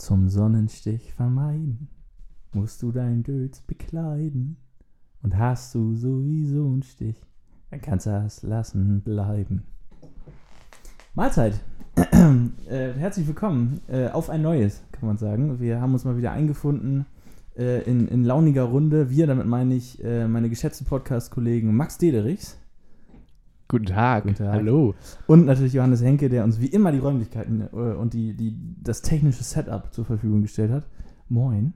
Zum Sonnenstich vermeiden, musst du dein Dötz bekleiden. Und hast du sowieso einen Stich, dann kannst du das lassen bleiben. Mahlzeit. äh, herzlich willkommen äh, auf ein neues, kann man sagen. Wir haben uns mal wieder eingefunden äh, in, in launiger Runde. Wir, damit meine ich äh, meine geschätzten Podcast-Kollegen Max Dederichs Guten Tag. Guten Tag. Hallo. und natürlich Johannes Henke, der uns wie immer die Räumlichkeiten äh, und die, die, das technische Setup zur Verfügung gestellt hat. Moin.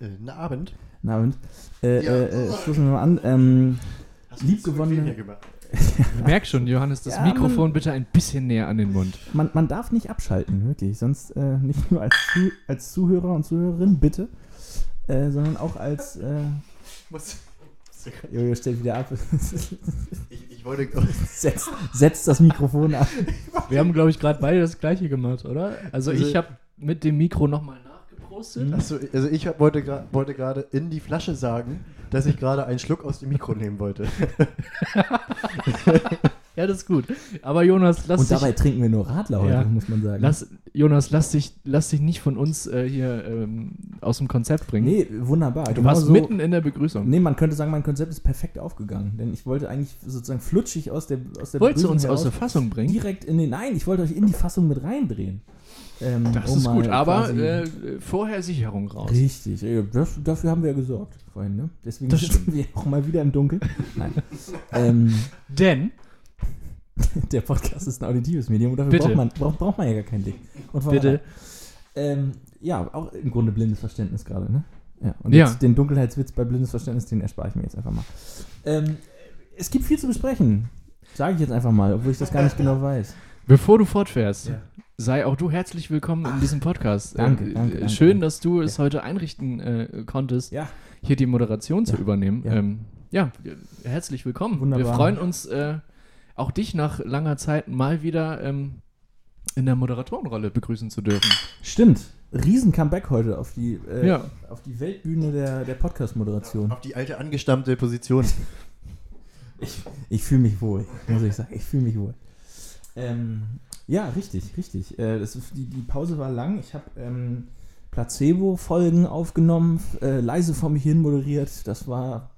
Äh, Guten Abend. Guten Abend. Äh, Ja. äh, äh, stoßen wir mal an. Ähm, Hast Liebgewonnene-? Ich merke schon, Johannes, das Ja, man- Mikrofon bitte ein bisschen näher an den Mund. man, man darf nicht abschalten, wirklich. Sonst äh, nicht nur als, als Zuhörer und Zuhörerin, bitte, äh, sondern auch als. Äh, Muss- Jojo stellt wieder ab. Ich, ich wollte. setzt, setzt das Mikrofon ab. Wir haben, glaube ich, gerade beide das gleiche gemacht, oder? Also, Also- ich habe mit dem Mikro nochmal nachgeprostet. Achso, also ich hab, wollte gerade in die Flasche sagen, dass ich gerade einen Schluck aus dem Mikro nehmen wollte. Ja, das ist gut. Aber Jonas, lass Und dabei dich, trinken wir nur Radler heute, Ja. muss man sagen. lass, Jonas, lass dich, lass dich nicht von uns äh, hier ähm, aus dem Konzept bringen. nee, wunderbar. du Genau warst so- mitten in der Begrüßung. Nee, man könnte sagen, mein Konzept ist perfekt aufgegangen. Denn ich wollte eigentlich sozusagen flutschig aus der aus der Wolltest du Begrüßung uns aus der Fassung bringen? direkt in den. Nein, ich wollte euch in die Fassung mit reindrehen. Ähm, Das um ist gut, aber äh, vorher Sicherung raus. Richtig, ja, das, dafür haben wir ja gesorgt vorhin, ne? Deswegen Das sitzen wir auch mal wieder im Dunkeln. Nein. ähm, Denn, der Podcast ist ein auditives Medium und dafür Bitte. braucht man, braucht, braucht man ja gar kein Ding. Bitte, Ähm, ja, auch im Grunde blindes Verständnis gerade, ne? Ja. Und Ja. jetzt den Dunkelheitswitz bei blindes Verständnis, den erspare ich mir jetzt einfach mal. Ähm, es gibt viel zu besprechen. Sage ich jetzt einfach mal, obwohl ich das gar nicht genau weiß. bevor du fortfährst, Ja. sei auch du herzlich willkommen in diesem Podcast. Danke, Äh, danke, danke, Schön, danke. dass du es heute einrichten äh, konntest, Ja. hier die Moderation zu übernehmen. ja. Ähm, ja, herzlich willkommen. Wunderbar. Wir freuen uns, äh, auch dich nach langer Zeit mal wieder ähm, in der Moderatorenrolle begrüßen zu dürfen. Stimmt. Riesen Comeback heute auf die, äh, Ja. auf die Weltbühne der, der Podcast-Moderation. Auf die alte angestammte Position. Ich fühle mich wohl, muss ich sagen. Ich fühle mich wohl. Ähm, ja, richtig, richtig. Äh, das ist, die, die Pause war lang. Ich habe ähm, Placebo-Folgen aufgenommen, äh, leise vor mich hin moderiert. Das war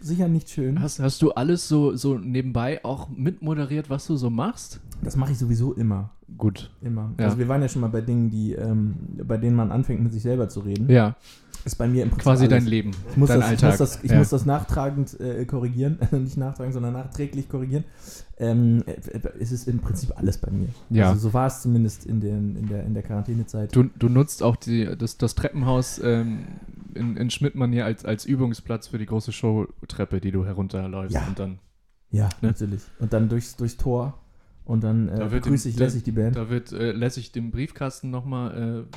sicher nicht schön. Hast, hast du alles so, so nebenbei auch mitmoderiert, was du so machst? Das mache ich sowieso immer. Gut. Immer. Ja. Also wir waren ja schon mal bei Dingen, die, ähm, bei denen man anfängt, mit sich selber zu reden. Ja, Ist bei mir im Prinzip quasi alles. dein Leben, Ich muss, dein das, Alltag. ich, muss, das, ich ja. muss das nachtragend äh, korrigieren. nicht nachtragend, sondern nachträglich korrigieren. Ähm, äh, es ist im Prinzip alles bei mir. Ja. Also so war es zumindest in, den, in, der, in der Quarantänezeit. Du, du nutzt auch die, das, das Treppenhaus ähm, in, in Schmidtmann hier als, als Übungsplatz für die große Showtreppe, die du herunterläufst. Ja. Und dann, Ja, Ne? natürlich. Und dann durchs, durchs Tor und dann äh, Da wird grüße dem- ich da- lässig die Band. da wird äh, lässig dem Briefkasten nochmal äh,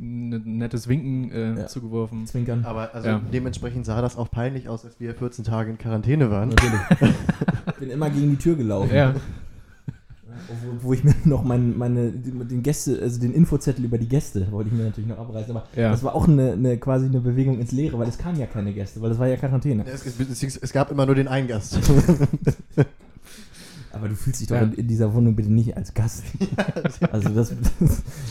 ein nettes Winken äh, Ja. zugeworfen. Zwinkern. Aber also Ja. dementsprechend sah das auch peinlich aus, als wir 14 Tage in Quarantäne waren. Natürlich. Bin immer gegen die Tür gelaufen. Ja, Wo, wo ich mir noch mein, meine, den Gäste, also den Infozettel über die Gäste wollte ich mir natürlich noch abreißen. Aber Ja. das war auch eine, eine, quasi eine Bewegung ins Leere, weil es kamen ja keine Gäste, weil das war ja Quarantäne. Es, es, es gab immer nur den einen Gast. Aber du fühlst dich doch Ja. in, in dieser Wohnung bitte nicht als Gast. also das,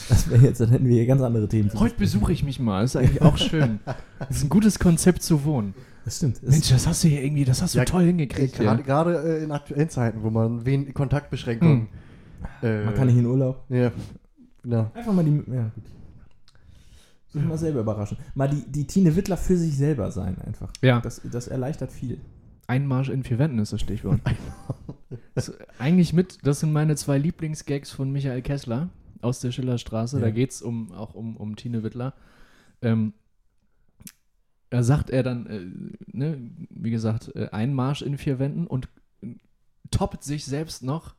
das wäre jetzt, dann hätten wir hier ganz andere Themen. zu heute besuche ich mich mal. Ist eigentlich auch schön. Das ist ein gutes Konzept zu wohnen. Das stimmt. Mensch, das hast du hier irgendwie, das hast du Ja, toll hingekriegt. Gerade Ja. gerade, äh, in aktuellen Zeiten, wo man wen Kontaktbeschränkungen. äh, man kann nicht in Urlaub. Ja. Genau. Einfach mal die. Ja, gut. Sich mal selber überraschen. Mal die, die Tine Wittler für sich selber sein, einfach. Ja. Das, das erleichtert viel. Einmarsch in vier Wänden ist das Stichwort. das, eigentlich mit, das sind meine zwei Lieblingsgags von Michael Kessler aus der Schillerstraße. Ja. Da geht es um, auch um, um Tine Wittler. Ähm, da sagt er dann, äh, ne, wie gesagt, äh, Einmarsch in vier Wänden und äh, toppt sich selbst noch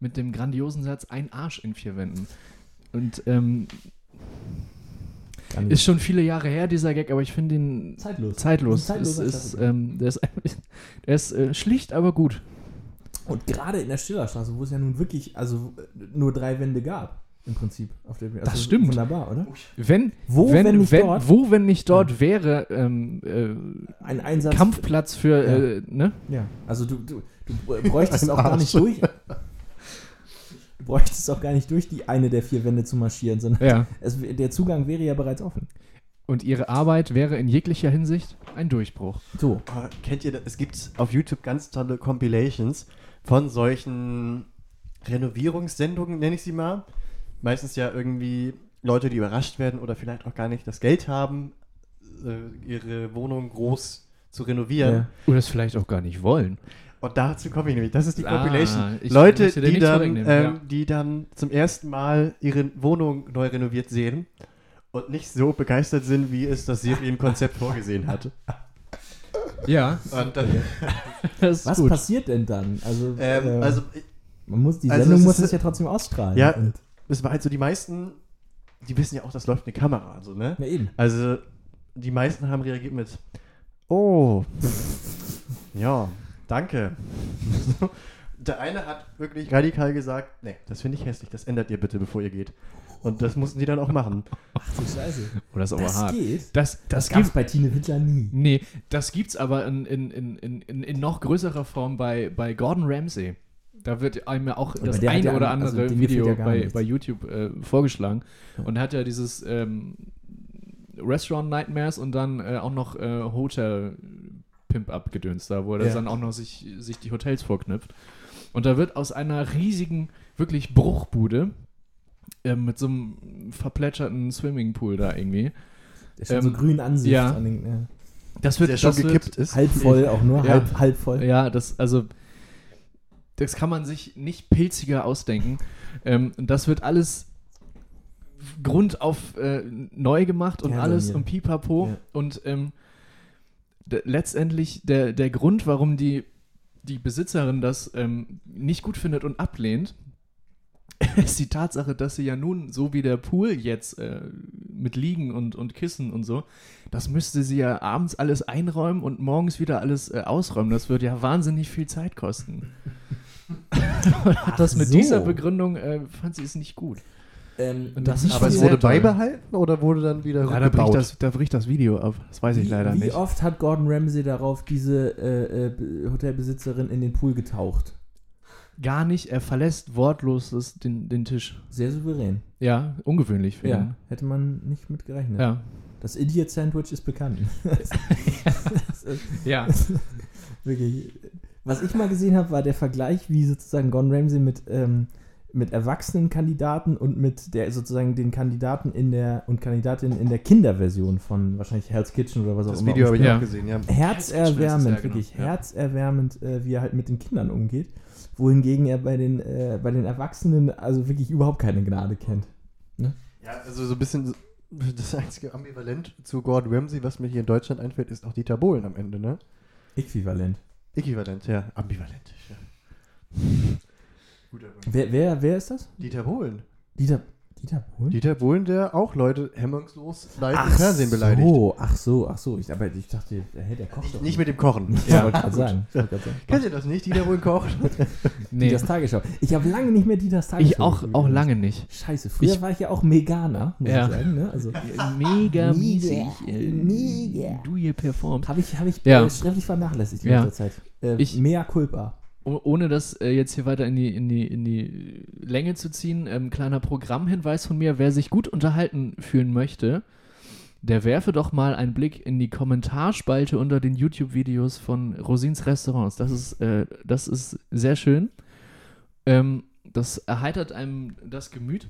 mit dem grandiosen Satz ein Arsch in vier Wänden. Und ähm, ist schon viele Jahre her, dieser Gag, aber ich finde ihn zeitlos. zeitlos. Ein Ist, ist, ähm, der ist, der ist äh, schlicht, aber gut. Und gerade in der Stillerstraße, wo es ja nun wirklich also äh, nur drei Wände gab, im Prinzip. Auf der, also Das stimmt. Wunderbar, oder? Wenn, Wo, wenn, wenn nicht wenn, dort? Wo, wenn nicht dort wäre ähm, äh, Ein Einsatz. Kampfplatz für, Ja. äh, ne? Ja, also du, du, du bräuchtest auch gar nicht durch. Du bräuchtest auch gar nicht durch die eine der vier Wände zu marschieren, sondern Ja. es, der Zugang wäre ja bereits offen. Und ihre Arbeit wäre in jeglicher Hinsicht ein Durchbruch. So. Oh, kennt ihr das? Es gibt auf YouTube ganz tolle Compilations von solchen Renovierungssendungen, nenne ich sie mal. Meistens ja irgendwie Leute, die überrascht werden oder vielleicht auch gar nicht das Geld haben, äh, ihre Wohnung groß zu renovieren. Ja. Oder es vielleicht auch gar nicht wollen. Und dazu komme ich nämlich. Das ist die Ah, Leute, die dann, ähm, ja. die dann zum ersten Mal ihre Wohnung neu renoviert sehen und nicht so begeistert sind, wie es das Serienkonzept vorgesehen hat. Ja, Und dann, Was gut. passiert denn dann? Also, ähm, äh, also man muss, die also Sendung es muss es ja trotzdem ausstrahlen. Ja. Es war halt so, die meisten, die wissen ja auch, das läuft eine Kamera, also, ne? ja, eben. Also, die meisten haben reagiert mit, oh, ja, danke. Der eine hat wirklich radikal gesagt, nee, das finde ich hässlich, das ändert ihr bitte, bevor ihr geht. Und das mussten die dann auch machen. Ach du Scheiße. Oh, das ist aber Das hart. geht. Das, Das das gab es gibt bei Tine Wittler nie. Nee, das gibt's aber in, in, in, in, in, in noch größerer Form bei, bei Gordon Ramsay. Da wird einem ja auch Aber das eine ja- oder also andere gefällt Video ja bei, bei YouTube äh, vorgeschlagen. Und er hat ja dieses ähm, Restaurant Nightmares und dann äh, auch noch äh, Hotel Pimp Up gedönst da, wo er Ja. dann auch noch sich, sich die Hotels vorknüpft. Und da wird aus einer riesigen, wirklich Bruchbude äh, mit so einem verplätscherten Swimmingpool da irgendwie. Der schon Ähm, so grün Ansicht ja. an den, ja. Das wird Der schon das wird- gekippt ist. halb voll auch nur, Ja. halb, halb voll. Ja, das, also, das kann man sich nicht pilziger ausdenken. Ähm, das wird alles Grund auf äh, neu gemacht und Ja, alles ja. und pipapo. Ja. Und ähm, letztendlich der, der Grund, warum die, die Besitzerin das ähm, nicht gut findet und ablehnt, ist die Tatsache, dass sie ja nun, so wie der Pool jetzt äh, mit Liegen und, und Kissen und so, das müsste sie ja abends alles einräumen und morgens wieder alles äh, ausräumen. Das würde ja wahnsinnig viel Zeit kosten. Hat das mit so. dieser Begründung, äh, fand sie es nicht gut. Ähm, Und das wie ist Aber es wurde toll. beibehalten oder wurde dann wieder Ja, da, bricht das, da bricht das Video ab. Das weiß ich wie, leider wie nicht. oft hat Gordon Ramsay darauf diese äh, äh, Be- Hotelbesitzerin in den Pool getaucht? Gar nicht, er verlässt wortlos das, den, den Tisch. Sehr souverän. Ja, ungewöhnlich für Ja, ihn. hätte man nicht mit gerechnet. Ja. Das Idiot Sandwich ist bekannt. ist Ja. wirklich. Was ich mal gesehen habe, war der Vergleich, wie sozusagen Gordon Ramsay mit, ähm, mit erwachsenen Kandidaten und mit der sozusagen den Kandidaten in der und Kandidatinnen in der Kinderversion von wahrscheinlich Hell's Kitchen oder was auch Das immer. Video habe ich Ja. auch gesehen, ja. herzerwärmend, Ja, genau. wirklich Ja. herzerwärmend, äh, wie er halt mit den Kindern umgeht. Wohingegen er bei den, äh, bei den Erwachsenen also wirklich überhaupt keine Gnade kennt. Ja, also so ein bisschen das einzige Ambivalent zu Gordon Ramsay, was mir hier in Deutschland einfällt, ist auch Dieter Bohlen am Ende, ne? Äquivalent. Äquivalent, ja. Ambivalent. Ja. Guter. Wer, wer, wer ist das? Dieter Bohlen. Dieter, Dieter Bohlen? Dieter Bohlen, der auch Leute hemmungslos live im Fernsehen beleidigt. so, ach so, ach so. Ich, aber ich dachte, hey, der kocht doch Nicht, nicht mit dem Kochen. Ja, wollte. Ich sagen. Kennt ihr das nicht? Dieter Bohlen kocht? Nee. Dieters Tagesschau. Ich habe lange nicht mehr Dieters Tagesschau. Ich auch, auch lange nicht. Scheiße, früher Ich- war ich ja auch Meganer, muss Ja. ich sagen. Ne? Also Mega Mega, miesig. äh, mega. Du hier performt. habe ich, hab ich Ja. äh, vernachlässigt in Ja. letzter Zeit. Äh, Ich- Mea culpa. Oh- Ohne das äh, jetzt hier weiter in die, in die, in die Länge zu ziehen, ähm, kleiner Programmhinweis von mir, wer sich gut unterhalten fühlen möchte, der werfe doch mal einen Blick in die Kommentarspalte unter den YouTube-Videos von Rosins Restaurants. Das ist, äh, das ist sehr schön. Ähm, das erheitert einem das Gemüt.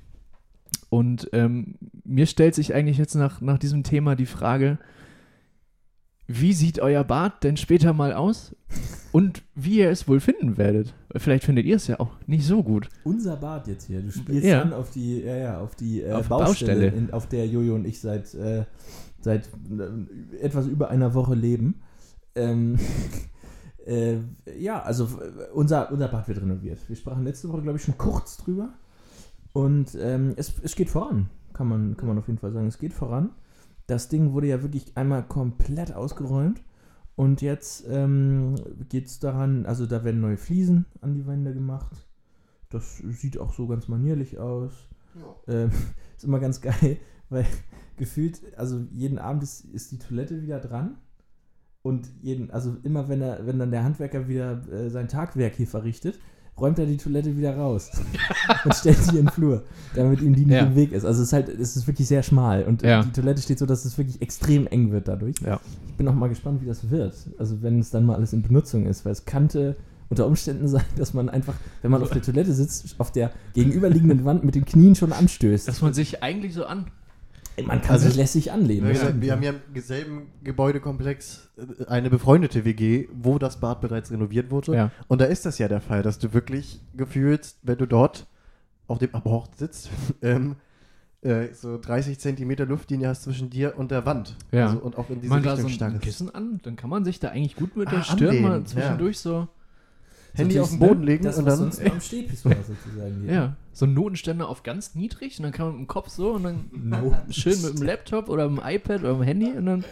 Und ähm, mir stellt sich eigentlich jetzt nach, nach diesem Thema die Frage, wie sieht euer Bart denn später mal aus? Und wie ihr es wohl finden werdet. Vielleicht findet ihr es ja auch nicht so gut. Unser Bad jetzt hier. Du spielst Ja. an auf die, ja, ja, auf die äh, Auf Baustelle, Baustelle. In, auf der Jojo und ich seit, äh, seit äh, etwas über einer Woche leben. Ähm, äh, ja, also unser, unser Bad wird renoviert. Wir sprachen letzte Woche, glaube ich, schon kurz drüber. Und ähm, es, es geht voran, kann man, kann man auf jeden Fall sagen. Es geht voran. Das Ding wurde ja wirklich einmal komplett ausgeräumt. Und jetzt ähm, geht es daran, also da werden neue Fliesen an die Wände gemacht. Das sieht auch so ganz manierlich aus. Ähm, ist immer ganz geil, weil gefühlt, also jeden Abend ist, ist die Toilette wieder dran. Und jeden, also immer wenn er, wenn dann der Handwerker wieder äh, sein Tagwerk hier verrichtet, räumt er die Toilette wieder raus und stellt sie in den Flur, damit ihm die nicht Ja. im Weg ist. Also es ist halt, es ist wirklich sehr schmal und Ja. die Toilette steht so, dass es wirklich extrem eng wird dadurch. Ja. Ich bin auch mal gespannt, wie das wird. Also wenn es dann mal alles in Benutzung ist, weil es kannte unter Umständen sein, dass man einfach, wenn man auf der Toilette sitzt, auf der gegenüberliegenden Wand mit den Knien schon anstößt. Dass man sich eigentlich so an. Man kann Also- sich lässig anlehnen. Wir, das wir, stimmt. wir haben ja im selben Gebäudekomplex äh, eine befreundete WG, wo das Bad bereits renoviert wurde. Ja. Und da ist das ja der Fall, dass du wirklich gefühlt, wenn du dort auf dem Abort sitzt, ähm, äh, so 30 Zentimeter Luftlinie hast zwischen dir und der Wand. Ja. Also, und auch in diese man da Richtung so ein starrest. Kissen an, dann kann man sich da eigentlich gut mit Ah, der Stirn mal anlehnen, zwischendurch so. Handy So auf den Boden legen das, und dann. sonst am Stehpissoir sozusagen. Ja, so ein Notenständer auf ganz niedrig und dann kann man mit dem Kopf so und dann Notenständer. schön mit dem Laptop oder mit dem iPad oder mit dem Handy und dann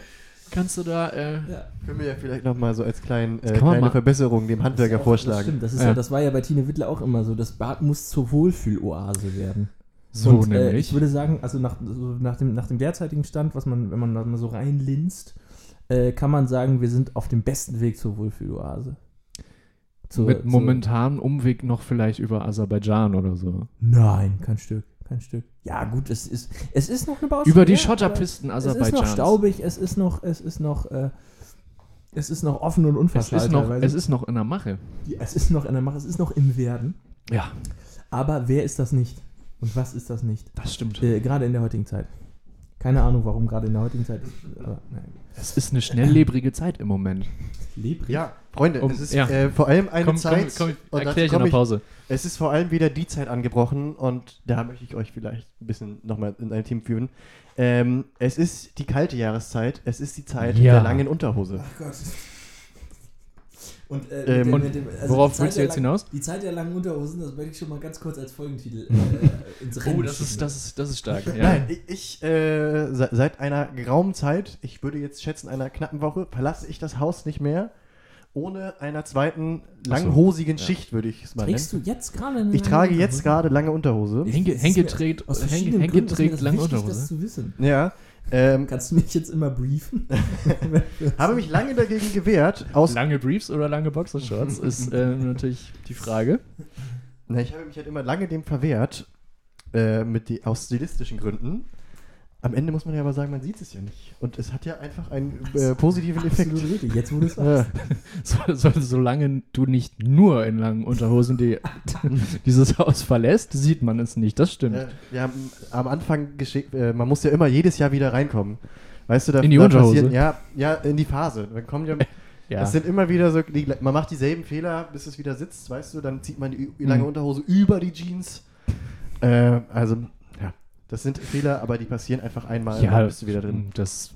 kannst du da. Äh, Ja. Können wir ja vielleicht nochmal so als klein, äh, kleine mal- Verbesserung dem Das Handwerker ist auch- Das, vorschlagen. stimmt, das, ist Ja. ja. das war ja bei Tine Wittler auch immer so. Das Bad muss zur Wohlfühloase werden. so Und, äh, nämlich. ich würde sagen, also nach, so nach, dem, nach dem derzeitigen Stand, was man, wenn man da mal so reinlinst, äh, kann man sagen, wir sind auf dem besten Weg zur Wohlfühloase. Zur- mit zur- momentanem Umweg noch vielleicht über Aserbaidschan oder so. Nein, kein Stück, kein Stück. Ja, gut, es ist, es ist noch eine Baustelle. Über die Schotterpisten aber Es ist noch staubig, es ist noch, es ist noch, äh, es ist noch offen und Es unverschallt. ist, noch, es ist noch in der Mache. Es ist noch in der Mache, es ist noch im Werden. Ja, Aber wer ist das nicht? Und was ist das nicht? das stimmt. Äh, gerade in der heutigen Zeit. Keine Ahnung, warum gerade in der heutigen Zeit. Aber, nein. Es ist eine schnelllebrige Zeit im Moment. Lebrig. Ja, Freunde, Um- es ist ja. äh, vor allem eine Komm, Zeit. komm, komm, und erklär dazu ich in der Pause. Es ist vor allem wieder die Zeit angebrochen und da möchte ich euch vielleicht ein bisschen nochmal in ein Team führen. Ähm, es ist die kalte Jahreszeit, es ist die Zeit Ja. der langen Unterhose. Ach Gott. Und, äh, Ähm, mit dem- und mit dem- also Worauf die Zeit willst du jetzt lang- hinaus? Die Zeit der langen Unterhosen, das möchte ich schon mal ganz kurz als Folgentitel äh, ins Rennen Oh, das ist, das ist, das ist stark. Ja. Nein, ich, ich äh, se- seit einer geraumen Zeit, ich würde jetzt schätzen einer knappen Woche, verlasse ich das Haus nicht mehr ohne einer zweiten langhosigen ja. Schicht, würde ich es mal Trägst nennen. du jetzt gerade eine Ich trage jetzt Unterhose? gerade lange Unterhose. Henke, Henke trägt, aus Henke, verschiedenen Henke trägt das lange wichtig, Unterhose. das zu wissen. Ja. Ähm, Kannst du mich jetzt immer briefen? habe mich lange dagegen gewehrt, aus Lange Briefs oder lange Boxershorts ist äh, natürlich die Frage. Na, ich habe mich halt immer lange dem verwehrt, äh, mit die, aus stilistischen Gründen. Am Ende muss man ja aber sagen, man sieht es ja nicht. Und es hat ja einfach einen äh, positiven Effekt. Absolut richtig. Jetzt, wo du es Ja. So, so, solange du nicht nur in langen Unterhosen die, dieses Haus verlässt, sieht man es nicht. Das stimmt. Äh, wir haben am Anfang geschickt, äh, man muss ja immer jedes Jahr wieder reinkommen. Weißt du, da In die da Unterhose? Ja, ja, in die Phase. Dann kommen ja, Ja. es sind immer wieder so, die, man macht dieselben Fehler, bis es wieder sitzt, weißt du, dann zieht man die, lange Mhm. Unterhose über die Jeans. Äh, also, ja, das sind Fehler, aber die passieren einfach einmal und ja, dann bist du wieder drin. das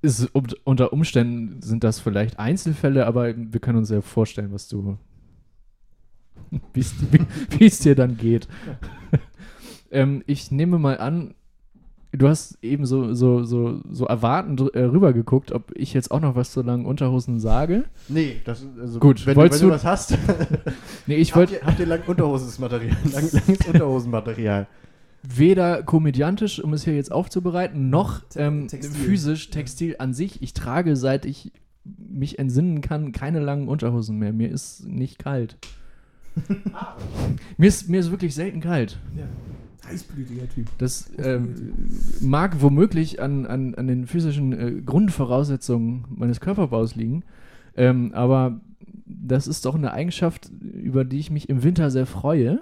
ist unter Umständen sind das vielleicht Einzelfälle, aber wir können uns ja vorstellen, was du wie es dir dann geht. ähm, ich nehme mal an, du hast eben so, so, so, so erwartend äh, rübergeguckt, ob ich jetzt auch noch was zu langen Unterhosen sage. Nee, das also Gut, wenn, du, wenn du du- was hast, Nee, ich habt, wollte ihr, habt ihr lang Unterhosensmaterial, lang, langes Unterhosenmaterial. Weder komödiantisch, um es hier jetzt aufzubereiten, noch ähm, Textil. physisch Textil an sich. Ich trage, seit ich mich entsinnen kann, keine langen Unterhosen mehr. Mir ist nicht kalt. mir, ist, mir ist wirklich selten kalt. Ja. Heißblütiger Typ. Das ähm, mag womöglich an, an, an den physischen äh, Grundvoraussetzungen meines Körperbaus liegen, ähm, aber das ist doch eine Eigenschaft, über die ich mich im Winter sehr freue.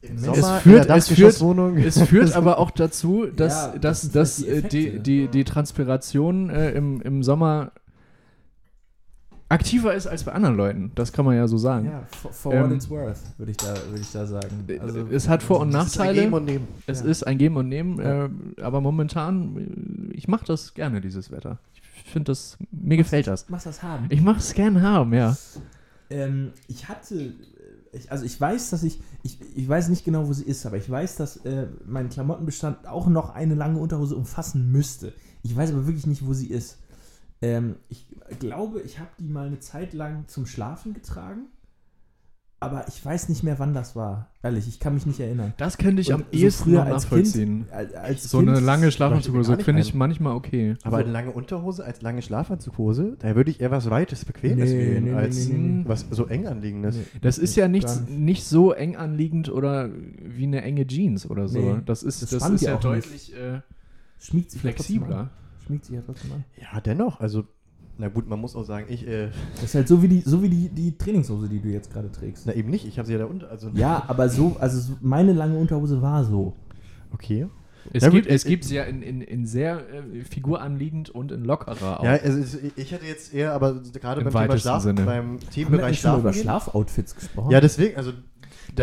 Im Ähm, Es Sommer führt- es führt-. Es führt aber auch dazu, dass, Ja, das dass, sind dass die äh, die, die, die Transpiration äh, im, im Sommer aktiver ist als bei anderen Leuten. Das kann man ja so sagen. Ja, for, for Ähm, what it's worth, würde ich, da, würde ich da sagen. Also, es hat Vor- und Das ist ein Nachteile. Geben und Nehmen. Es Ja. ist ein Geben und Nehmen, äh, aber momentan, äh, ich mache das gerne, dieses Wetter. Ich finde das, mir gefällt das. Machst das haben? Ich mache es gerne haben, ja. Ähm, ich hatte, äh, ich, also ich weiß, dass ich, ich, ich weiß nicht genau, wo sie ist, aber ich weiß, dass äh, mein Klamottenbestand auch noch eine lange Unterhose umfassen müsste. Ich weiß aber wirklich nicht, wo sie ist. Ähm, ich glaube, ich habe die mal eine Zeit lang zum Schlafen getragen. Aber ich weiß nicht mehr, wann das war. Ehrlich, ich kann mich nicht erinnern. Das könnte ich Und am ehesten noch nachvollziehen. Kind, als, als so kind, eine lange Schlafanzughose finde ich manchmal okay. Aber Also- eine lange Unterhose als lange Schlafanzughose, da würde ich eher was Weites, Bequemes Nee, wählen, nee, als nee, nee, nee. was so eng anliegendes. Nee. Das ist ja nichts, nicht. nicht so eng anliegend oder wie eine enge Jeans oder so. Nee, das ist, das das ist ja deutlich äh, flexibler. Schmiegt sich ja trotzdem an. Ja, dennoch, also, na gut, man muss auch sagen, ich, äh, Das ist halt so wie die, so wie die, die Trainingshose, die du jetzt gerade trägst. na eben nicht, ich habe sie ja da unter, also, Ja, aber so, also so, meine lange Unterhose war so. okay. Es, Ja, gut, gibt, es ich- gibt sie ja in, in, in sehr äh, figuranliegend und in lockerer auch. Ja, also ich hätte jetzt eher, aber gerade Im beim Thema Schlaf, Sinne. beim Themenbereich Schlafen über? Schlafoutfits gesprochen? Ja, deswegen, also, da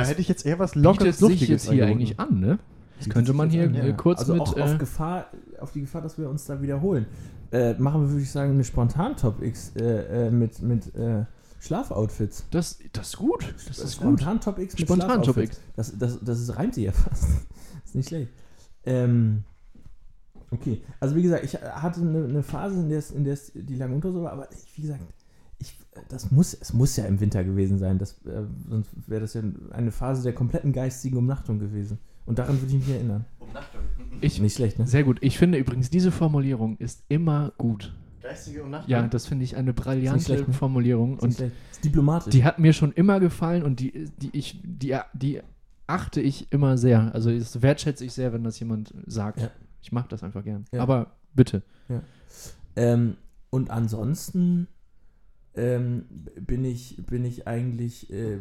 Das hätte ich jetzt eher was bietet lockeres, sich jetzt hier angeboten. eigentlich an, ne? Das könnte man hier an, äh, ja. kurz also mit. auch äh, auf, Gefahr, auf die Gefahr, dass wir uns da wiederholen. Äh, machen wir, würde ich sagen, eine Spontan-Top X äh, äh, mit, mit äh, Schlafoutfits. das, das ist gut. Das ist gut. Spontan-Top X mit Spontan Top Schlafoutfits. X. Das, das, das ist, reimt sich ja fast. das ist nicht schlecht. Ähm, okay, also wie gesagt, ich hatte eine, eine Phase, in der es, in der es die lange Unterhose war, aber ich, wie gesagt, ich, das muss, es muss ja im Winter gewesen sein, das, äh, sonst wäre das ja eine Phase der kompletten geistigen Umnachtung gewesen. Und daran würde ich mich erinnern. Umnachtung. Ich, Nicht schlecht, ne? sehr gut. Ich finde übrigens, diese Formulierung ist immer gut. Geistige Umnachtung? Ja, das finde ich eine brillante schlecht, ne? Formulierung. Und diplomatisch. die hat mir schon immer gefallen und die, die, ich, die, die achte ich immer sehr. Also das wertschätze ich sehr, wenn das jemand sagt. Ja. Ich mache das einfach gern. Ja. Aber bitte. Ähm, und ansonsten ähm, bin ich bin ich eigentlich äh,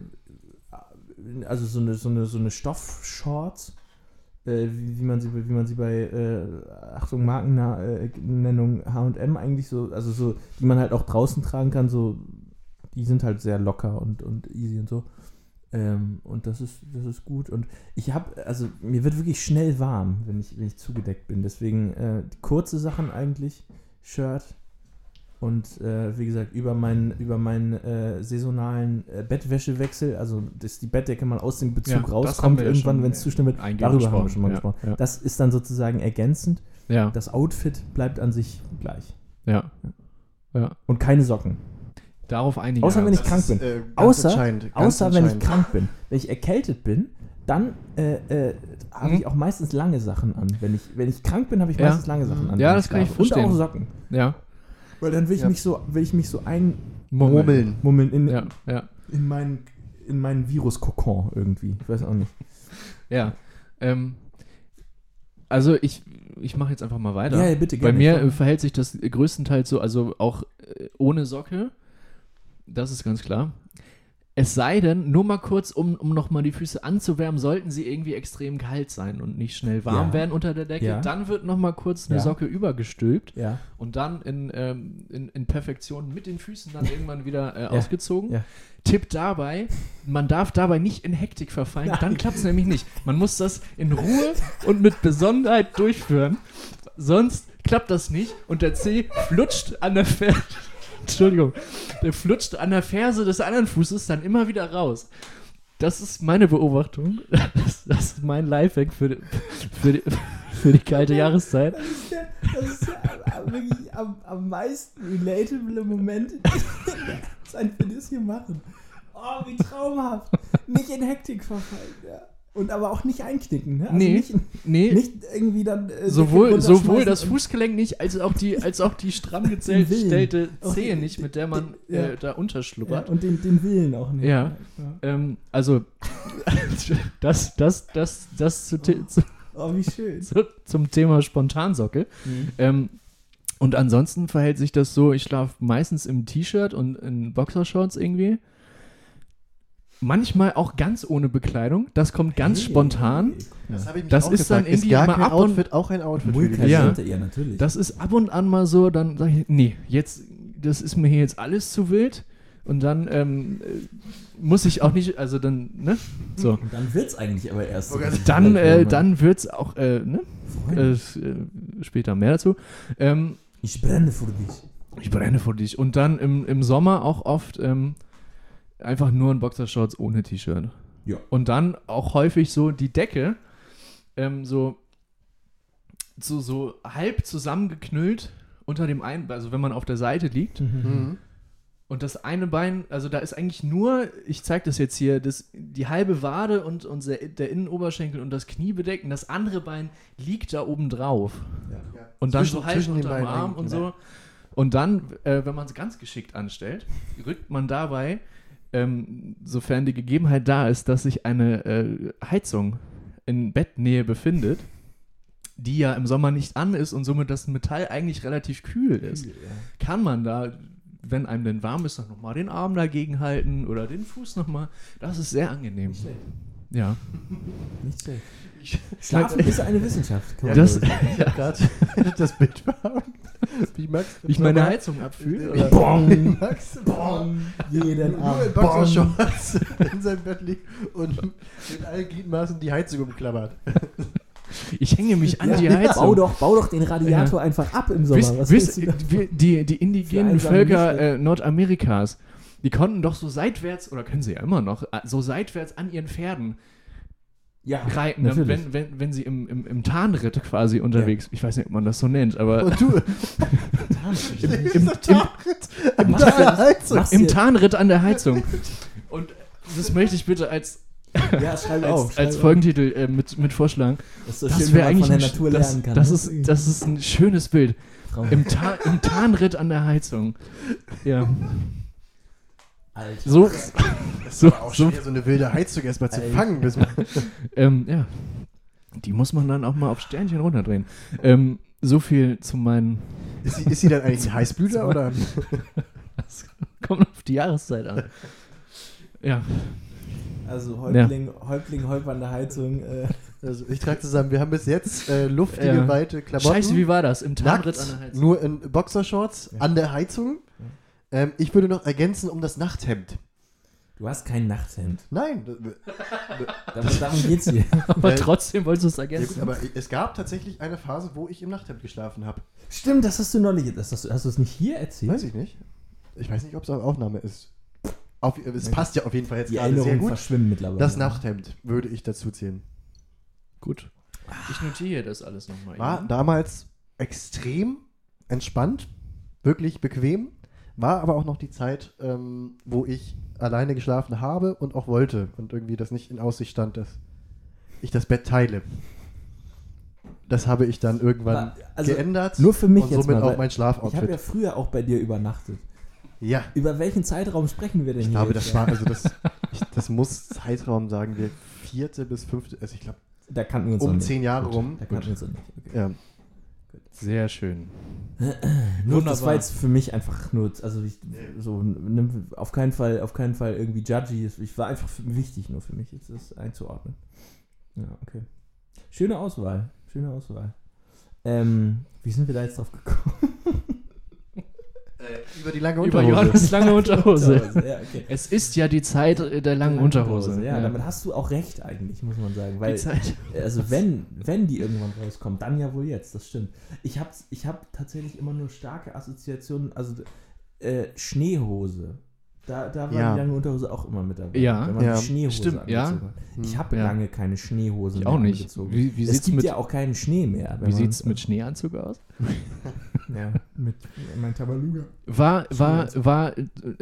also so eine so eine so eine Stoffshorts äh, wie, wie man sie wie man sie bei äh, Achtung Markennennung H&M eigentlich so also so die man halt auch draußen tragen kann so die sind halt sehr locker und und easy und so. Ähm, und das ist das ist gut. Und ich habe also mir wird wirklich schnell warm wenn ich wenn ich zugedeckt bin. Deswegen äh, kurze Sachen eigentlich Shirt und äh, wie gesagt über meinen über meinen äh, saisonalen äh, Bettwäschewechsel, also dass die Bettdecke mal aus dem Bezug Ja, rauskommt ja irgendwann, wenn es zu schlimm wird. Darüber haben wir schon mal Ja, gesprochen. ja. Das ist dann sozusagen ergänzend. Ja. Das Outfit bleibt an sich gleich Ja. Ja. und keine Socken. Darauf einigen Außer wenn ich krank bin. äh, ganz Außer- entscheidend, ganz Außer wenn ich krank bin. Wenn ich erkältet bin, dann äh, äh, habe Mhm. ich auch meistens lange Sachen an. Wenn ich, wenn ich krank bin, habe ich Ja. meistens lange Sachen an. Ja, das kann ich schlafe. Und verstehen. auch Socken. Ja. Weil dann will ich Ja. mich so, will ich mich so Murmeln. einmummeln in, Ja. Ja. in meinen in meinen Viruskokon irgendwie. Ich weiß auch nicht. Ja. Ähm, also ich, ich mache jetzt einfach mal weiter. Ja, ja, bitte Bei gerne. mir Ich- äh, verhält sich das größtenteils so, also auch äh, ohne Socke. Das ist ganz klar. Es sei denn, nur mal kurz, um, um nochmal die Füße anzuwärmen, sollten sie irgendwie extrem kalt sein und nicht schnell warm Ja. werden unter der Decke. Ja. Dann wird nochmal kurz eine Ja. Socke übergestülpt und dann in, ähm, in, in Perfektion mit den Füßen dann irgendwann wieder äh, ausgezogen. Tipp dabei, man darf dabei nicht in Hektik verfallen, Nein. dann klappt es nämlich nicht. Man muss das in Ruhe und mit Besonderheit durchführen, sonst klappt das nicht und der Zeh flutscht an der Ferse. Entschuldigung, der flutscht an der Ferse des anderen Fußes dann immer wieder raus. Das ist meine Beobachtung. Das, das ist mein Lifehack für die, für die, für die kalte Jahreszeit. Das ist ja, das ist am- wirklich am, am meisten relatable Moment sein für das hier machen. Oh, wie traumhaft. Nicht in Hektik verfallen, ja. Und aber auch nicht einknicken, ne? Also Nee. nicht, Nee, nicht irgendwie dann. Äh, sowohl, sowohl das Fußgelenk nicht, als auch die, als auch die stramm gestellte Auch Zehe nicht, mit der man den- ja. äh, da Ja, unterschluppert. und den, den Willen auch nicht. Ja. Ähm, also, das, das, das, das zu, te- zu, Oh, wie schön. zu, zum Thema Spontansocke. Ähm, und ansonsten verhält sich das so, ich schlafe meistens im T-Shirt und in Boxershorts irgendwie. Manchmal auch ganz ohne Bekleidung. Das kommt ganz Hey. spontan. Das habe ich mich Das auch ist dann gefragt. irgendwie ist gar kein ab und- Outfit auch ein Outfit für Mulka die Ja. ja. ja, natürlich. Das ist ab und an mal so, dann sage ich, nee, jetzt, das ist mir hier jetzt alles zu wild. Und dann ähm, äh, muss ich auch nicht, also dann, ne? So. und dann wird es eigentlich aber erst. so Dann, äh, dann wird es auch, äh, ne? Äh, äh, später mehr dazu. Ähm, ich brenne für dich. ich brenne vor dich. Und dann im, im Sommer auch oft ähm, einfach nur ein Boxershorts ohne T-Shirt. Ja. Und dann auch häufig so die Decke ähm, so, so, so halb zusammengeknüllt unter dem einen, also wenn man auf der Seite liegt. Mhm. Und das eine Bein, also da ist eigentlich nur, ich zeige das jetzt hier, das, die halbe Wade und, und der, der Innenoberschenkel und das Knie bedecken. Das andere Bein liegt da oben drauf. Und dann Zwischen- so halb unterm beiden Arm und so. Und dann, äh, wenn man es ganz geschickt anstellt, rückt man dabei, ähm, sofern die Gegebenheit da ist, dass sich eine äh, Heizung in Bettnähe befindet, die ja im Sommer nicht an ist und somit das Metall eigentlich relativ kühl ist, kann man da, wenn einem denn warm ist, dann nochmal den Arm dagegen halten oder den Fuß nochmal. Das ist sehr angenehm. Nicht schlecht. Ja. Nicht schlecht. Schlafen ist eine Wissenschaft. man Das-. Ich habe gerade das Bild vor Augen. Wie Max. Ich meine Heizung abfühle. Wie Oder? Bong, Max bong, jeden nur Abend. in Boxershorts in seinem Bett liegt und mit allen Gliedmaßen die Heizung umklammert. Ich hänge mich an Ja, die Bau Heizung. doch, bau doch den Radiator einfach ab im Sommer. Wisst, wisst, die, die indigenen Völker äh, Nordamerikas, die konnten doch so seitwärts, oder können sie ja immer noch, äh, so seitwärts an ihren Pferden Ja, reiten, ne? natürlich. wenn, wenn, wenn sie im, im, im Tarnritt quasi unterwegs, ich weiß nicht, ob man das so nennt, aber Und du im, im, im, im Heizung. machst im Tarnritt an der Heizung. Und das möchte ich bitte als, Ja, schreib als, als. Folgentitel äh, mit, mit vorschlagen. Das ist so Das schön, wäre eigentlich von der ein, Natur das, lernen kann. das, ne? ist, das ist ein schönes Bild. Im, Ta Im Tarnritt an der Heizung. Ja. Alter. So, so, auch so schwer, so eine wilde Heizung erstmal zu Alter. fangen. Bis man ähm, ja. Die muss man dann auch mal auf Sternchen runterdrehen. Ähm, so viel zu meinen. ist, sie, ist sie dann eigentlich ein Heißblüter oder? Das kommt auf die Jahreszeit an. Ja. Also Häuptling, Häuptling, holpernde Heizung. Äh, Also ich trage zusammen, wir haben bis jetzt äh, luftige, Ja. weite Klamotten. Scheiße, wie war das? Im Tarnritt nackt, an der Heizung. nur in Boxershorts Ja. an der Heizung. Ähm, ich würde noch ergänzen um das Nachthemd. du hast kein Nachthemd. Nein, das- Darum, darum geht's hier. Aber Äh, trotzdem wolltest du es ja, gut, ergänzen. aber es gab tatsächlich eine Phase, wo ich im Nachthemd geschlafen habe. Stimmt, das hast du neulich. Das hast, du, hast du es nicht hier erzählt? Weiß ich nicht. Ich weiß nicht, ob es auf Aufnahme ist. Auf, es passt ja auf jeden Fall jetzt Die gerade sehr gut. verschwimmen mittlerweile. Das Nachthemd würde ich dazu zählen. Gut. Ich notiere das alles nochmal. War damals extrem entspannt, wirklich bequem. War aber auch noch die Zeit, ähm, wo ich alleine geschlafen habe und auch wollte und irgendwie das nicht in Aussicht stand, dass ich das Bett teile. Das habe ich dann irgendwann also geändert nur für mich und jetzt somit mal, auch mein Ich habe Schlafoutfit. ja früher auch bei dir übernachtet. Ja, Über welchen Zeitraum sprechen wir denn ich hier? glaube, jetzt? das war, also das, ich, das muss Zeitraum, sagen wir, vierte bis fünfte, also ich glaube, Da kannten wir uns um zehn Jahre Gut, rum. Da kannten wir uns nicht. Okay. Ja. Sehr schön. Nur, das Wunderbar. war jetzt für mich einfach nur, also ich, so, nimm, auf keinen Fall, auf keinen Fall irgendwie judgy. Ich war einfach wichtig nur für mich, jetzt das einzuordnen. Ja, okay. Schöne Auswahl, schöne Auswahl. Ähm, wie sind wir da jetzt drauf gekommen? Über die lange Über Unterhose. Johannes lange Unterhose. ja, okay. Es ist ja die Zeit äh, der langen Unterhose. Ja, damit hast du auch recht eigentlich, muss man sagen. die Weil, Zeit. also wenn, wenn die irgendwann rauskommt, dann ja wohl jetzt, das stimmt. Ich habe ich hab tatsächlich immer nur starke Assoziationen, also äh, Schneehose. Da, da war Ja. die lange Unterhose auch immer mit dabei. Ja. wenn man Ja. die Schneehose Stimmt, ja. angezogen hat. Ich habe Ja. lange keine Schneehose Ich mehr auch nicht. angezogen. Wie, wie es gibt mit, ja auch keinen Schnee mehr. wie man- sieht's mit Schneeanzug aus? Ja, mit mein Tabaluga. War, war, war,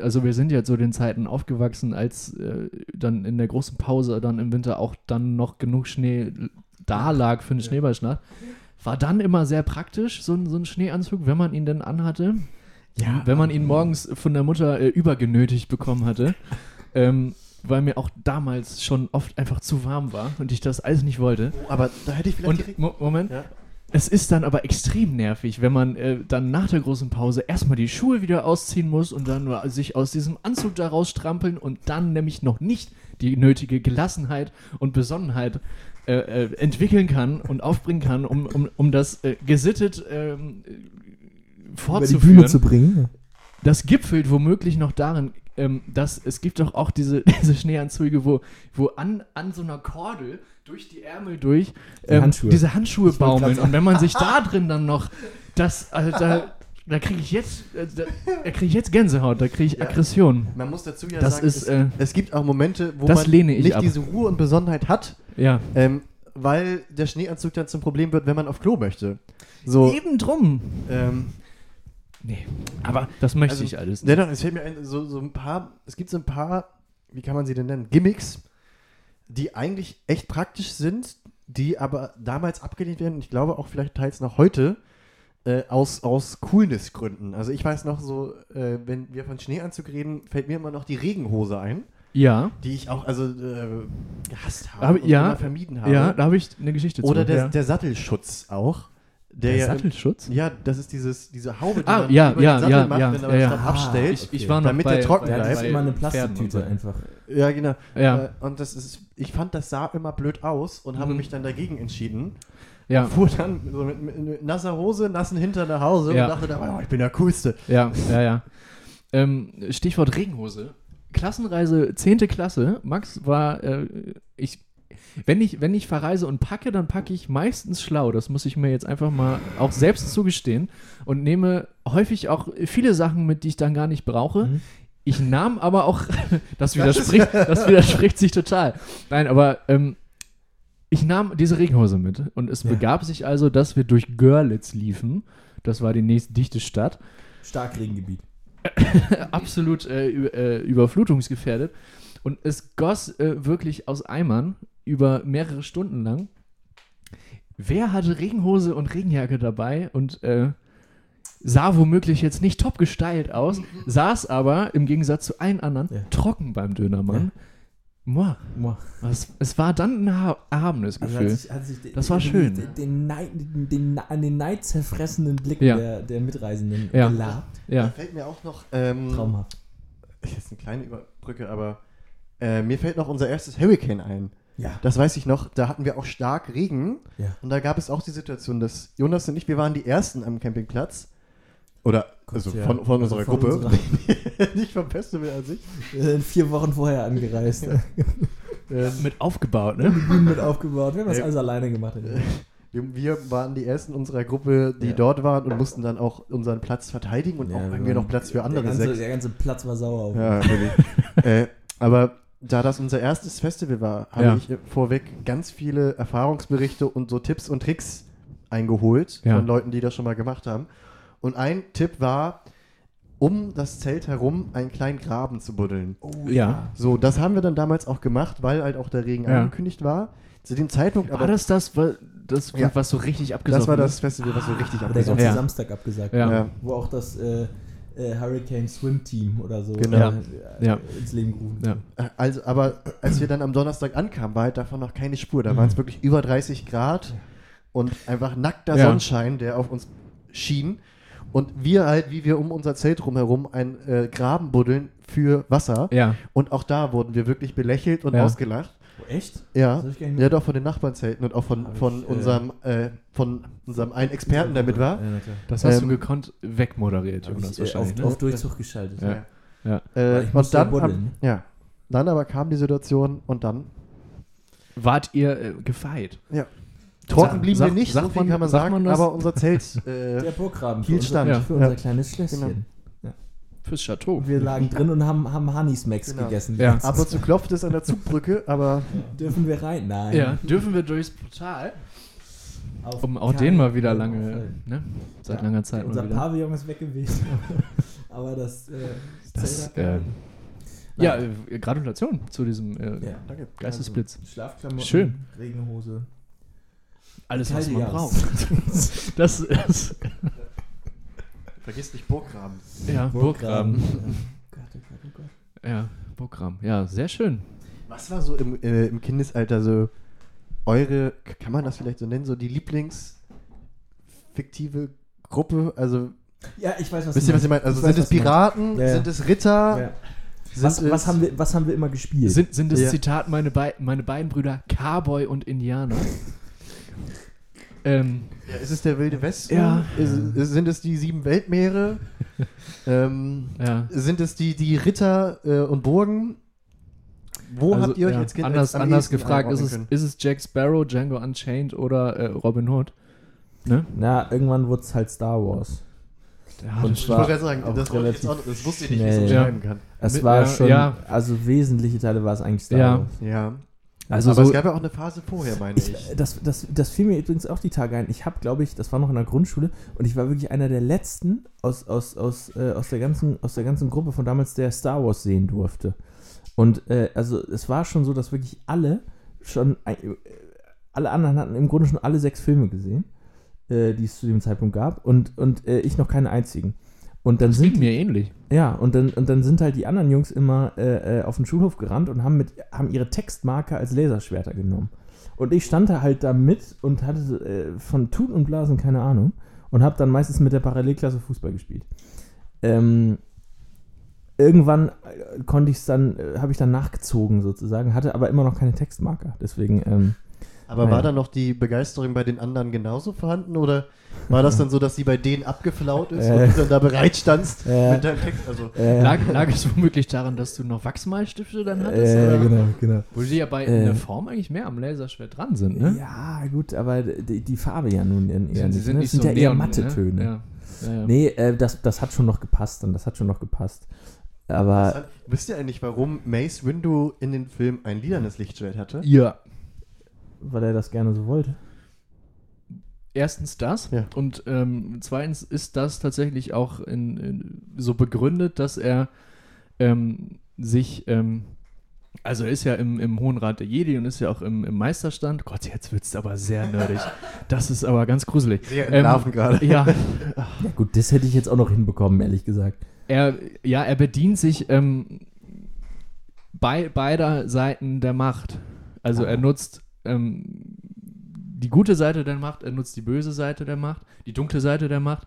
also wir sind ja zu den Zeiten aufgewachsen, als äh, dann in der großen Pause dann im Winter auch dann noch genug Schnee da lag für eine Ja. Schneeballschlacht. War dann immer sehr praktisch, so, ein- so ein Schneeanzug, wenn man ihn denn anhatte. Ja. Wenn man ihn morgens von der Mutter äh, übergenötigt bekommen hatte. ähm, weil mir auch damals schon oft einfach zu warm war und ich das alles nicht wollte. Oh, aber da hätte ich vielleicht Und Moment, Ja. es ist dann aber extrem nervig, wenn man äh, dann nach der großen Pause erstmal die Schuhe wieder ausziehen muss und dann nur sich aus diesem Anzug da rausstrampeln und dann nämlich noch nicht die nötige Gelassenheit und Besonnenheit äh, äh, entwickeln kann und aufbringen kann, um, um, um das äh, gesittet äh, Über die fortzuführen. Bühne zu bringen. Das gipfelt womöglich noch darin, ähm, dass es gibt doch auch diese, diese Schneeanzüge, wo, wo an, an so einer Kordel durch die Ärmel durch Die ähm, Handschuhe. diese Handschuhe baumeln. Und wenn man sich da drin dann noch das, also da, da kriege ich jetzt, äh, da, da kriege ich jetzt Gänsehaut, da kriege ich Ja. Aggression. Man muss dazu ja Das sagen, ist, es, äh, es gibt auch Momente, wo das man lehne ich nicht ab. diese Ruhe und Besonnenheit hat, Ja. ähm, weil der Schneeanzug dann zum Problem wird, wenn man auf Klo möchte. So, Eben drum. ähm, Nee, aber das möchte Also, ich alles Dennoch, es fällt mir ein, so, so ein paar, es gibt so ein paar, wie kann man sie denn nennen, Gimmicks, die eigentlich echt praktisch sind, die aber damals abgelehnt werden ich glaube auch vielleicht teils noch heute äh, aus, aus Coolness-Gründen. Also ich weiß noch so, äh, wenn wir von Schneeanzug reden, fällt mir immer noch die Regenhose ein, Ja, die ich auch also äh, gehasst habe Aber und ja, immer vermieden habe. ja, da habe ich eine Geschichte Oder zu. der, ja. der Sattelschutz auch. Der, Der ja, Sattelschutz? Ja, das ist dieses, diese Haube, die Ah, man ja, über ja, den Sattel ja, macht, ja, wenn ja, man ja. es dann Ah, abstellt. Ich, ich Okay. war noch Damit bei, der trocken Ja, bleibt. das ist immer eine Plastiktüte so. einfach. Ja, genau. Ja. Äh, und das ist, ich fand, das sah immer blöd aus und habe Mhm. mich dann dagegen entschieden. Ja, Fuhr dann so mit, mit, mit nasser Hose, nassen Hintern nach Hause Ja. und dachte dabei, oh, ich bin der Coolste. ja, ja, ja. Ähm, Stichwort Regenhose. Klassenreise 10. Klasse. Max war, äh, ich, wenn ich, wenn ich verreise und packe, dann packe ich meistens schlau. Das muss ich mir jetzt einfach mal auch selbst zugestehen und nehme häufig auch viele Sachen mit, die ich dann gar nicht brauche. Mhm. Ich nahm aber auch, das widerspricht, das widerspricht sich total. Nein, aber ähm, ich nahm diese Regenhose mit und es Ja. begab sich also, dass wir durch Görlitz liefen. Das war die nächstdichte Stadt. Starkregengebiet. Absolut äh, äh, überflutungsgefährdet. Und es goss äh, wirklich aus Eimern über mehrere Stunden lang. Wer hatte Regenhose und Regenjacke dabei und äh, sah womöglich jetzt nicht top gestylt aus, saß aber im Gegensatz zu allen anderen Ja. trocken beim Dönermann. Moi, Boah. es, es war dann ein erha- erhabenes Also Gefühl. hat sich, hat sich den, Das war schön. Den, den, Neid, den, den, an den Neid zerfressenen Blick Ja. der, der Mitreisenden Ja. gelabt. Da ja, fällt mir auch noch, ähm, Traumhaft. jetzt eine kleine Überbrücke, aber äh, mir fällt noch unser erstes Hurricane ein. Ja. Das weiß ich noch, da hatten wir auch stark Regen Ja. und da gab es auch die Situation, dass Jonas und ich, wir waren die Ersten am Campingplatz. Oder Gott, also ja. von, von Also unserer von Gruppe. unserer- Nicht vom Festival an sich. Wir sind vier Wochen vorher angereist. mit aufgebaut, ne? Mit aufgebaut. Wir haben das alles alleine gemacht. Wir, wir waren die Ersten unserer Gruppe, die Ja. dort waren und mussten dann auch unseren Platz verteidigen und Ja, auch wir noch Platz für der andere ganze, sechs. Der ganze Platz war sauer auf Ja, äh, aber da das unser erstes Festival war, habe Ja. ich vorweg ganz viele Erfahrungsberichte und so Tipps und Tricks eingeholt Ja. von Leuten, die das schon mal gemacht haben. Und ein Tipp war, um das Zelt herum einen kleinen Graben zu buddeln. Oh, Ja. So, das haben wir dann damals auch gemacht, weil halt auch der Regen Ja. angekündigt war. Zu dem Zeitpunkt War aber, das das, das Ja. was so richtig abgesoffen das war das? Festival, was so richtig Aber der abgesoffen ganze Ja. Samstag abgesagt Ja. wurde. Ja. Wo auch das äh, äh, Hurricane Swim Team oder so Genau. äh, Ja. ins Leben gerufen. Ja. Äh, Also, aber als wir dann am Donnerstag ankamen, war halt davon noch keine Spur. Da Mhm. waren es wirklich über 30 Grad und einfach nackter Ja. Sonnenschein, der auf uns schien. Und wir halt, wie wir um unser Zelt drumherum einen äh, Graben buddeln für Wasser. Ja. Und auch da wurden wir wirklich belächelt und Ja. ausgelacht. Echt? Ja. Ja, doch von den Nachbarnzelten und auch von, Hab von ich, äh, unserem, äh, von unserem einen Experten, der mit war. Ja. Das hast Ähm, du gekonnt wegmoderiert, Jonas, ich, äh, wahrscheinlich. auf, ne? auf Durchzug geschaltet. Ja. Ja. Weil Äh, ich und ja dann, ab, ja, dann aber kam die Situation und dann Wart ihr äh, gefeit? trocken Sag- blieben sag- wir nicht, so viel man- kann man sagen, man aber unser Zelt äh, Der Burggraben für unser, stand. Ja. für unser Ja. kleines Schlösschen. Genau. Fürs Chateau. Wir lagen drin und haben, haben Honey Smacks Genau. gegessen. Ja. Ab und zu klopft es an der Zugbrücke, aber Dürfen wir rein? Nein. Ja, dürfen wir durchs Portal? Auf Um auch den mal wieder lange, ne? Seit Ja. langer Zeit Unser mal wieder. Pavillon ist weg gewesen. Aber das, äh, Das, äh. Ja, äh, Gratulation zu diesem äh, ja. danke. Geistesblitz. Schlafklamotten, Schön. Regenhose. Alles, was man braucht. das ist, Vergiss nicht Burggraben. ja, Burggraben. Oh oh Gott. Ja, Burggraben. Ja, sehr schön. Was war so im, äh, im Kindesalter so eure, kann man das vielleicht so nennen, so die Lieblingsfiktive Gruppe? Also, Ja, ich weiß, was wisst ihr, was ich meine? Also, Ich weiß, sind es du meinst. Piraten? Ja, ja. Sind es Ritter? Ja. Sind Was, es, was, haben wir, was haben wir immer gespielt? Sind, sind es Ja. Zitat meine, Bei meine beiden Brüder Cowboy und Indianer? ähm, ja, ist es der Wilde Westen? Ja. Ist, sind es die sieben Weltmeere? ähm, ja. sind es die, die Ritter äh, und Burgen? Wo Also, habt ihr euch ja, als Kind anders, am anders gefragt, ist es, ist es Jack Sparrow, Django Unchained oder äh, Robin Hood? Ne? Na, irgendwann wurde es halt Star Wars. Ja, Und das Ich wollte gerade sagen, auch das, jetzt auch, das wusste ich nicht, wie ich es schnell. beschreiben kann. Es war ja, schon, ja. also wesentliche Teile war es eigentlich Star Ja. Wars. Ja. Also Aber so, es gab ja auch eine Phase vorher, meine ich. ich, das, das, das fiel mir übrigens auch die Tage ein. Ich habe, glaube ich, das war noch in der Grundschule und ich war wirklich einer der letzten aus, aus, aus, äh, aus, der, ganzen, aus der ganzen Gruppe von damals, der Star Wars sehen durfte. Und äh, also es war schon so, dass wirklich alle schon, äh, alle anderen hatten im Grunde schon alle sechs Filme gesehen, äh, die es zu dem Zeitpunkt gab und, und äh, ich noch keinen einzigen. Und dann sind Klingt mir ähnlich. ja, und dann, und dann sind halt die anderen Jungs immer äh, äh, auf den Schulhof gerannt und haben, mit, haben ihre Textmarker als Laserschwerter genommen. Und ich stand da halt da mit und hatte äh, von Tun und Blasen keine Ahnung und habe dann meistens mit der Parallelklasse Fußball gespielt. Ähm, irgendwann äh, konnte ich es dann, äh, habe ich dann nachgezogen sozusagen, hatte aber immer noch keine Textmarker. Deswegen, ähm, Aber Ja. war dann noch die Begeisterung bei den anderen genauso vorhanden oder war das dann so, dass sie bei denen abgeflaut ist Äh. und du dann da bereit standst Äh. mit deinem Text? Also, äh, Lag, lag es womöglich daran, dass du noch Wachsmalstifte dann hattest? äh, oder? genau, genau. Wo die ja bei Äh. in der Form eigentlich mehr am Laserschwert dran sind, ne? Ja, gut, aber die, die Farbe ja nun eher Sie- nicht. sie sind ne? nicht das sind so ja eher matte ne? Töne. Ja. Ja, ja. Nee, äh, das, das hat schon noch gepasst und das hat schon noch gepasst. Aber wisst ihr eigentlich, warum Mace Windu in den Film ein lilanes Lichtschwert hatte? ja. Weil er das gerne so wollte. Erstens das Ja. und ähm, zweitens ist das tatsächlich auch in, in, so begründet, dass er ähm, sich, ähm, also er ist ja im, im Hohen Rat der Jedi und ist ja auch im, im Meisterstand. Gott, jetzt wird es aber sehr nerdig. Das ist aber ganz gruselig. Sehr Ähm, entlarven gerade. Ja, Ja gut, das hätte ich jetzt auch noch hinbekommen, ehrlich gesagt. er, ja, er bedient sich ähm, bei beider Seiten der Macht. Also Ah. er nutzt ähm, die gute Seite der Macht, er nutzt die böse Seite der Macht, die dunkle Seite der Macht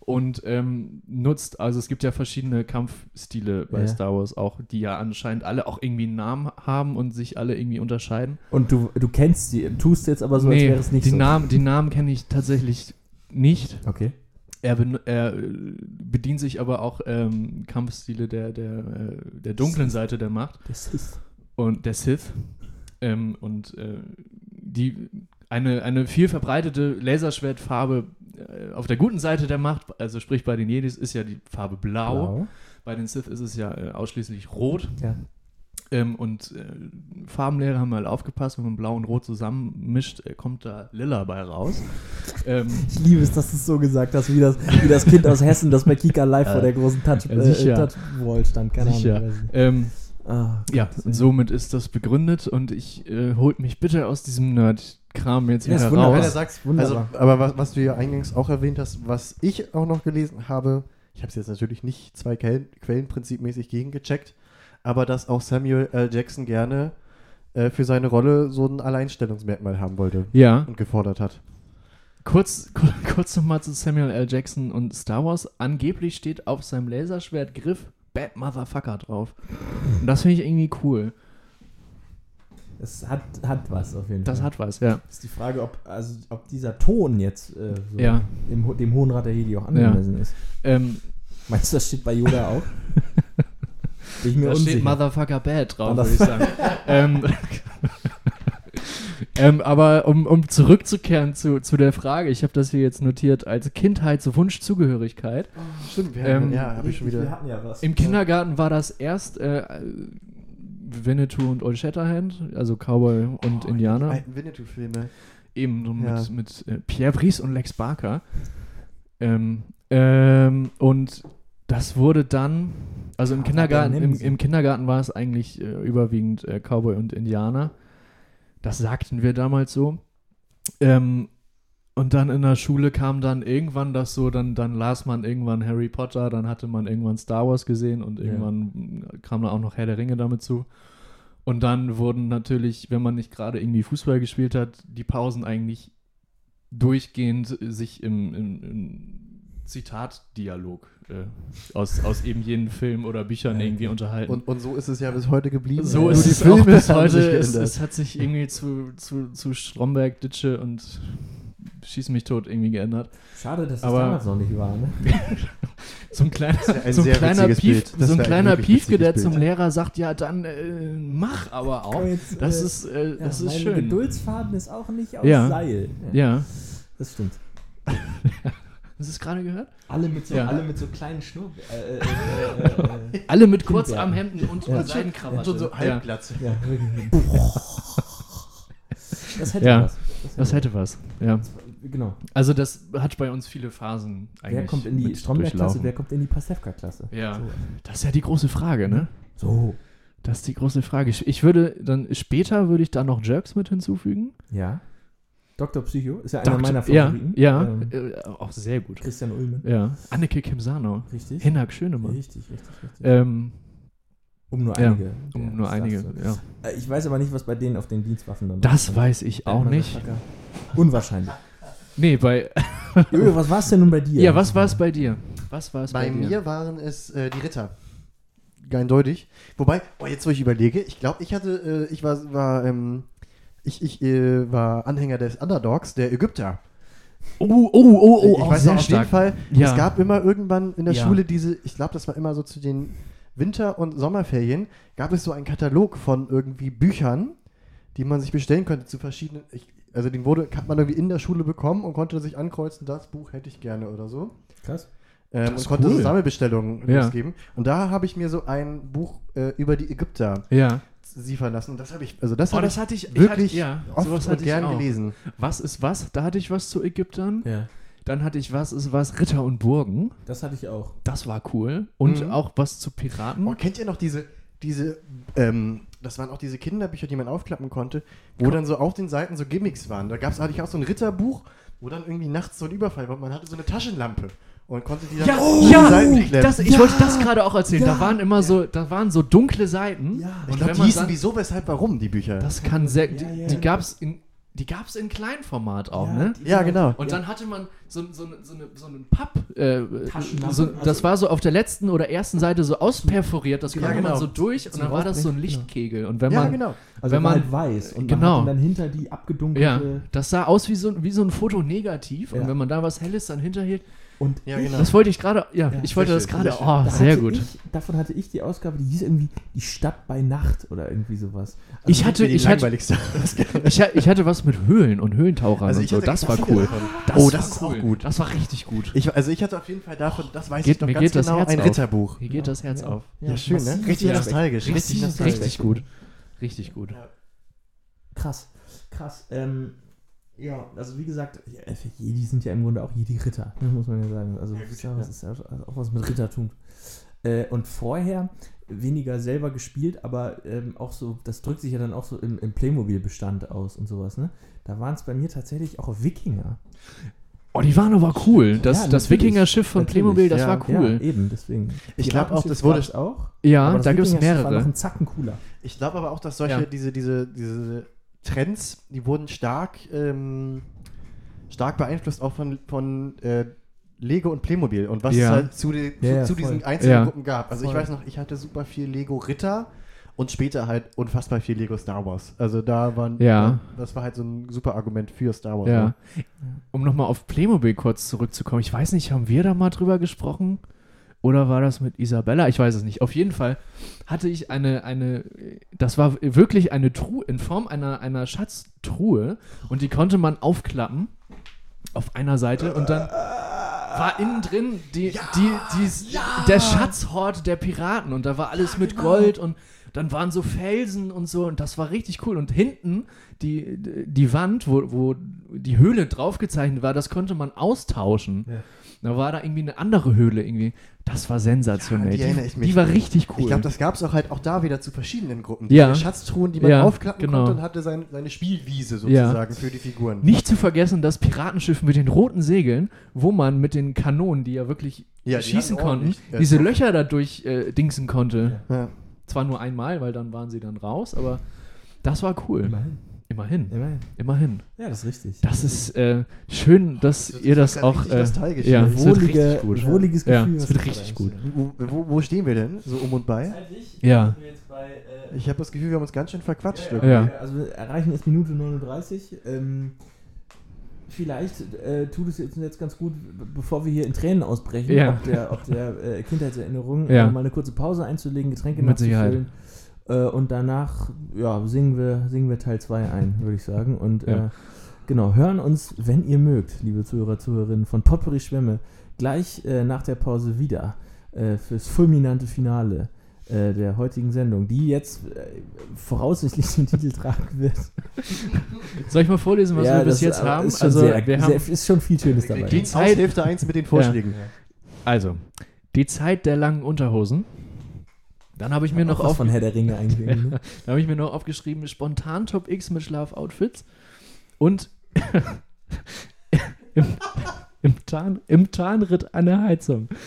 und ähm, nutzt, also es gibt ja verschiedene Kampfstile bei Ja. Star Wars auch, die ja anscheinend alle auch irgendwie einen Namen haben und sich alle irgendwie unterscheiden. Und du, du kennst sie, tust jetzt aber so, als wäre es nicht die so. Namen, die Namen kenne ich tatsächlich nicht. Okay. Er, er äh, bedient sich aber auch ähm, Kampfstile der, der, äh, der dunklen Seite der Macht Das ist. und der Sith. Ähm, und äh, die, eine, eine viel verbreitete Laserschwertfarbe äh, auf der guten Seite der Macht, also sprich bei den Jedis, ist ja die Farbe Blau. Blau. Bei den Sith ist es ja äh, ausschließlich Rot. Ja. Ähm, und äh, Farbenlehrer haben mal aufgepasst, wenn man Blau und Rot zusammenmischt, äh, kommt da Lila bei raus. ähm, Ich liebe es, dass du es so gesagt hast, wie das, wie das Kind aus Hessen, das bei Kika live vor der großen Touch, äh, Touchwall stand. Keine Sicher. Ahnung. ähm, Ah, Ja, und somit ist das begründet und ich äh, holt mich bitte aus diesem Nerd-Kram jetzt Ja, wieder wunderbar. Wenn er raus. sagt, Wunderbar. also, aber was, was du ja eingangs auch erwähnt hast, was ich auch noch gelesen habe, ich habe es jetzt natürlich nicht zwei Quellen, Quellenprinzipmäßig gegengecheckt, aber dass auch Samuel L. Jackson gerne äh, für seine Rolle so ein Alleinstellungsmerkmal haben wollte Ja, und gefordert hat. kurz, kur- kurz nochmal zu Samuel L. Jackson und Star Wars. Angeblich steht auf seinem Laserschwertgriff Bad Motherfucker drauf. Und das finde ich irgendwie cool. Es hat, hat was auf jeden Das Fall. hat was, ja. ist die Frage, ob, also, ob dieser Ton jetzt äh, so Ja. dem, Ho- dem Hohen Rat der Jedi auch angemessen ist. Ähm, Meinst du, das steht bei Yoda auch? Bin ich mir da unsicher. steht Motherfucker Bad drauf, würde ich sagen. ähm, ähm, aber um, um zurückzukehren zu, zu der Frage, ich habe das hier jetzt notiert als Kindheitswunschzugehörigkeit. Stimmt, wir Ähm, haben, ja, habe ich schon wieder. Wir hatten ja was. Im Kindergarten war das erst äh, Winnetou und Old Shatterhand, also Cowboy und Oh, Die Indianer. alten Winnetou-Filme. Eben so mit, Ja. mit äh, Pierre Brice und Lex Barker. Ähm, ähm, und das wurde dann, also im Ah, Kindergarten, der im, im Kindergarten war es eigentlich äh, überwiegend äh, Cowboy und Indianer. Das sagten wir damals so. Ähm, und dann in der Schule kam dann irgendwann das so, dann, dann las man irgendwann Harry Potter, dann hatte man irgendwann Star Wars gesehen und Ja. irgendwann kam da auch noch Herr der Ringe damit zu. Und dann wurden natürlich, wenn man nicht gerade irgendwie Fußball gespielt hat, die Pausen eigentlich durchgehend sich im, im, im Zitatdialog äh, aus, aus eben jenen Filmen oder Büchern Ja, irgendwie unterhalten. Und, und so ist es ja bis heute geblieben. so Nur ist die es auch Filme bis haben heute. Es, es hat sich irgendwie zu, zu, zu Stromberg, Ditsche und Schieß mich tot irgendwie geändert. Schade, dass das Aber- damals noch nicht war, ne? So ein kleiner, ein so ein kleiner, Pief, so ein kleiner Piefke, der zum. Lehrer sagt, ja, dann äh, mach aber auch. Jetzt, Das äh, ist, äh, ja, das ist mein schön. Geduldsfaden ist auch nicht aus Ja. Seil. Ja. Das stimmt. Hast du es gerade gehört? Alle mit so, Ja. alle mit so kleinen Schnurr... Äh, äh, äh, äh, Alle mit. Kurzarmhemden und Ja. ja. Seidenkrawatte. schon so ja. halbglatze. ja. Das hätte Ja, was. Das hätte was. Ja. was. Genau. Also das hat bei uns viele Phasen eigentlich Wer kommt in die Stromberg-Klasse, wer kommt in die Pastewka-Klasse? Ja. So. Das ist ja die große Frage, ne? so. Das ist die große Frage. Ich, ich würde dann später würde ich da noch Jerks mit hinzufügen. Ja. Dr. Psycho ist ja einer Doktor- meiner ja, Favoriten. ja, Ähm, äh, auch sehr gut. Christian Ullmann. Ja. Anneke Kimsano. Richtig. Hinak Schönemann. Richtig, richtig, richtig. Ähm, um nur ja, einige. um der nur einige. Ja. Äh, Ich weiß aber nicht, was bei denen auf den Dienstwaffen dann Das weiß ich auch nicht. Unwahrscheinlich. Nee, bei. Jojo, was war es denn nun bei dir? Ja, was war es bei dir? Was war es bei, Bei dir? mir waren es äh, die Ritter. Eindeutig. Wobei, oh, jetzt wo ich überlege, ich glaube, ich hatte, äh, ich war, war, ähm, ich, ich äh, war Anhänger des Underdogs, der Ägypter. Oh, oh, oh, oh, ich auch weiß sehr noch, auf stark. jeden Fall, Ja. es gab immer irgendwann in der Ja. Schule diese, ich glaube, das war immer so zu den Winter- und Sommerferien, gab es so einen Katalog von irgendwie Büchern, die man sich bestellen könnte zu verschiedenen, ich, also den wurde, hat man irgendwie in der Schule bekommen und konnte sich ankreuzen, das Buch hätte ich gerne oder so. Krass. Ähm, und konnte cool. so Sammelbestellungen Ja. losgeben. Und da habe ich mir so ein Buch äh, über die Ägypter Ja. Liefern lassen. Und das habe ich, also das Oh, das ich hatte ich ich wirklich hatte, ja, oft sowas und ich gern gelesen. Was ist was? Da hatte ich was zu Ägyptern. Ja. Dann hatte ich was ist was Ritter und Burgen. Das hatte ich auch. Das war cool. Und Mhm. auch was zu Piraten. Oh, kennt ihr noch diese, diese, ähm, das waren auch diese Kinderbücher, die man aufklappen konnte, wo dann so auf den Seiten so Gimmicks waren. Da gab's, hatte ich auch so ein Ritterbuch, wo dann irgendwie nachts so ein Überfall war. Man hatte so eine Taschenlampe und konnte die dann Ja, die ja, Seiten klemmen. das, ich Ja. wollte das gerade auch erzählen. Ja. Da waren immer so, da waren so dunkle Seiten. Ja. ich Und glaube, die man hießen wieso, weshalb, warum, die Bücher. das kann sehr, Ja, die, ja. die gab's in, die gab's in Kleinformat auch, Ja, ne? ja, genau. Und Ja. dann hatte man so, so, so, eine, so einen Papp, äh, Taschenlampe, so, also- das war so auf der letzten oder ersten Seite so ausperforiert, das Ja, konnte genau. man so durch und dann war das so ein Rausbrechen, Lichtkegel. Und wenn ja, man, genau. Also Wenn war man- halt weiß. Und genau. man dann dahinter die abgedunkelte. ja, das sah aus wie so, wie so ein Foto negativ. Ja. Und wenn man da was Helles dann hinterhielt, Und Ja, genau. das wollte ich gerade, ja, Ja, ich wollte das gerade, oh, da sehr gut. Ich, davon hatte ich die Ausgabe, die hieß irgendwie Die Stadt bei Nacht oder irgendwie sowas. Also Ich hatte, ich hatte, ich, ich hatte was mit Höhlen und Höhlentauchern Also und so. Das war cool. Das Oh, war das ist auch cool. gut. Das war richtig gut. Ich, also ich hatte auf jeden Fall davon, das weiß Geht- ich noch mir ganz geht das genau, Herz ein auf. Ritterbuch. Hier geht das Herz auf. Ja, schön, ne? Richtig nostalgisch. Richtig Richtig, nostalgisch. richtig gut. Richtig gut. Krass, krass. Ähm, ja, also wie gesagt, ja, Jedi sind ja im Grunde auch Jedi-Ritter, ne, muss man ja sagen. Also das ist ja, das ist ja auch was mit Rittertum. Äh, und vorher weniger selber gespielt, aber ähm, auch so, das drückt sich ja dann auch so im, im Playmobil-Bestand aus und sowas, ne? Da waren es bei mir tatsächlich auch Wikinger. Oh, die waren aber cool. Das, Ja, das. Wikinger-Schiff von Natürlich, Playmobil, das ja. war cool. Ja, eben, deswegen. Ich glaube auch, das wurde- auch. Ja, aber das da gibt es Wikinger-Schiff War noch mehrere. ein Zacken cooler. Ich glaube aber auch, dass solche, Ja. diese, diese, diese Trends, die wurden stark, ähm, stark beeinflusst auch von, von äh, Lego und Playmobil und was Ja. es halt zu, den, Ja, zu, zu diesen einzelnen Ja. Gruppen gab. Also ich Voll. weiß noch, ich hatte super viel Lego Ritter und später halt unfassbar viel Lego Star Wars. Also da waren, Ja. das war halt so ein super Argument für Star Wars. Ja. ne? Um nochmal auf Playmobil kurz zurückzukommen. Ich weiß nicht, haben wir da mal drüber gesprochen? Oder war das mit Isabella? Ich weiß es nicht. Auf jeden Fall hatte ich eine, eine, das war wirklich eine Truhe, in Form einer, einer Schatztruhe und die konnte man aufklappen auf einer Seite und dann war innen drin die, die, die, der Schatzhort der Piraten und da war alles mit Gold und dann waren so Felsen und so und das war richtig cool und hinten die, die Wand, wo, wo die Höhle draufgezeichnet war, das konnte man austauschen. Ja. Da war da irgendwie eine andere Höhle irgendwie. Das war sensationell. Ja, die erinnere die, ich mich. die war richtig cool. Ich glaube, das gab es auch halt auch da wieder zu verschiedenen Gruppen. Ja. Diese Schatztruhen, die man Ja, aufklappen genau. konnte und hatte sein, seine Spielwiese Ja. sozusagen für die Figuren. Nicht zu vergessen das Piratenschiff mit den roten Segeln, wo man mit den Kanonen, die ja wirklich Ja, die schießen konnten, ja, diese. Löcher dadurch äh, dingsen konnte. Ja. Zwar nur einmal, weil dann waren sie dann raus, aber das war cool. Immerhin. Immerhin. Immerhin. Immerhin. Ja, das ist richtig. Das ist äh, schön, dass Das ihr das auch. richtig Äh, nostalgisch ja, wird Wohlige, richtig gut. wohliges Ja, Gefühl. es was wird richtig gut. Wo, wo, wo stehen wir denn? So um und bei? Zeitlich Ja. bei, äh, Ich habe das Gefühl, wir haben uns ganz schön verquatscht. Ja, irgendwie. Ja. Also wir erreichen jetzt Minute 39. Ähm, vielleicht äh, tut es jetzt, jetzt ganz gut, bevor wir hier in Tränen ausbrechen, Ja. ob der, ob der äh, Kindheitserinnerung, Ja. äh, mal eine kurze Pause einzulegen, Getränke Mit Sicherheit. Äh, und danach ja, singen, wir, singen wir Teil 2 ein, würde ich sagen. Und Ja. äh, genau, hören uns, wenn ihr mögt, liebe Zuhörer, Zuhörerinnen von Potpourri Schwämme, gleich äh, nach der Pause wieder äh, fürs fulminante Finale äh, der heutigen Sendung, die jetzt äh, voraussichtlich den Titel tragen wird. Soll ich mal vorlesen, was wir bis jetzt haben? Ist Also, sehr, wir sehr, haben ist schon viel Schönes dabei. Die Zeit- Hälfte 1 mit den Vorschlägen. Also, die Zeit der langen Unterhosen. Dann habe ich mir noch auf, von Herr der Ringe eingegeben. ne? da habe ich mir noch aufgeschrieben, spontan Top X mit Schlafoutfits und im, im, Tarn, im Tarnritt an der Heizung.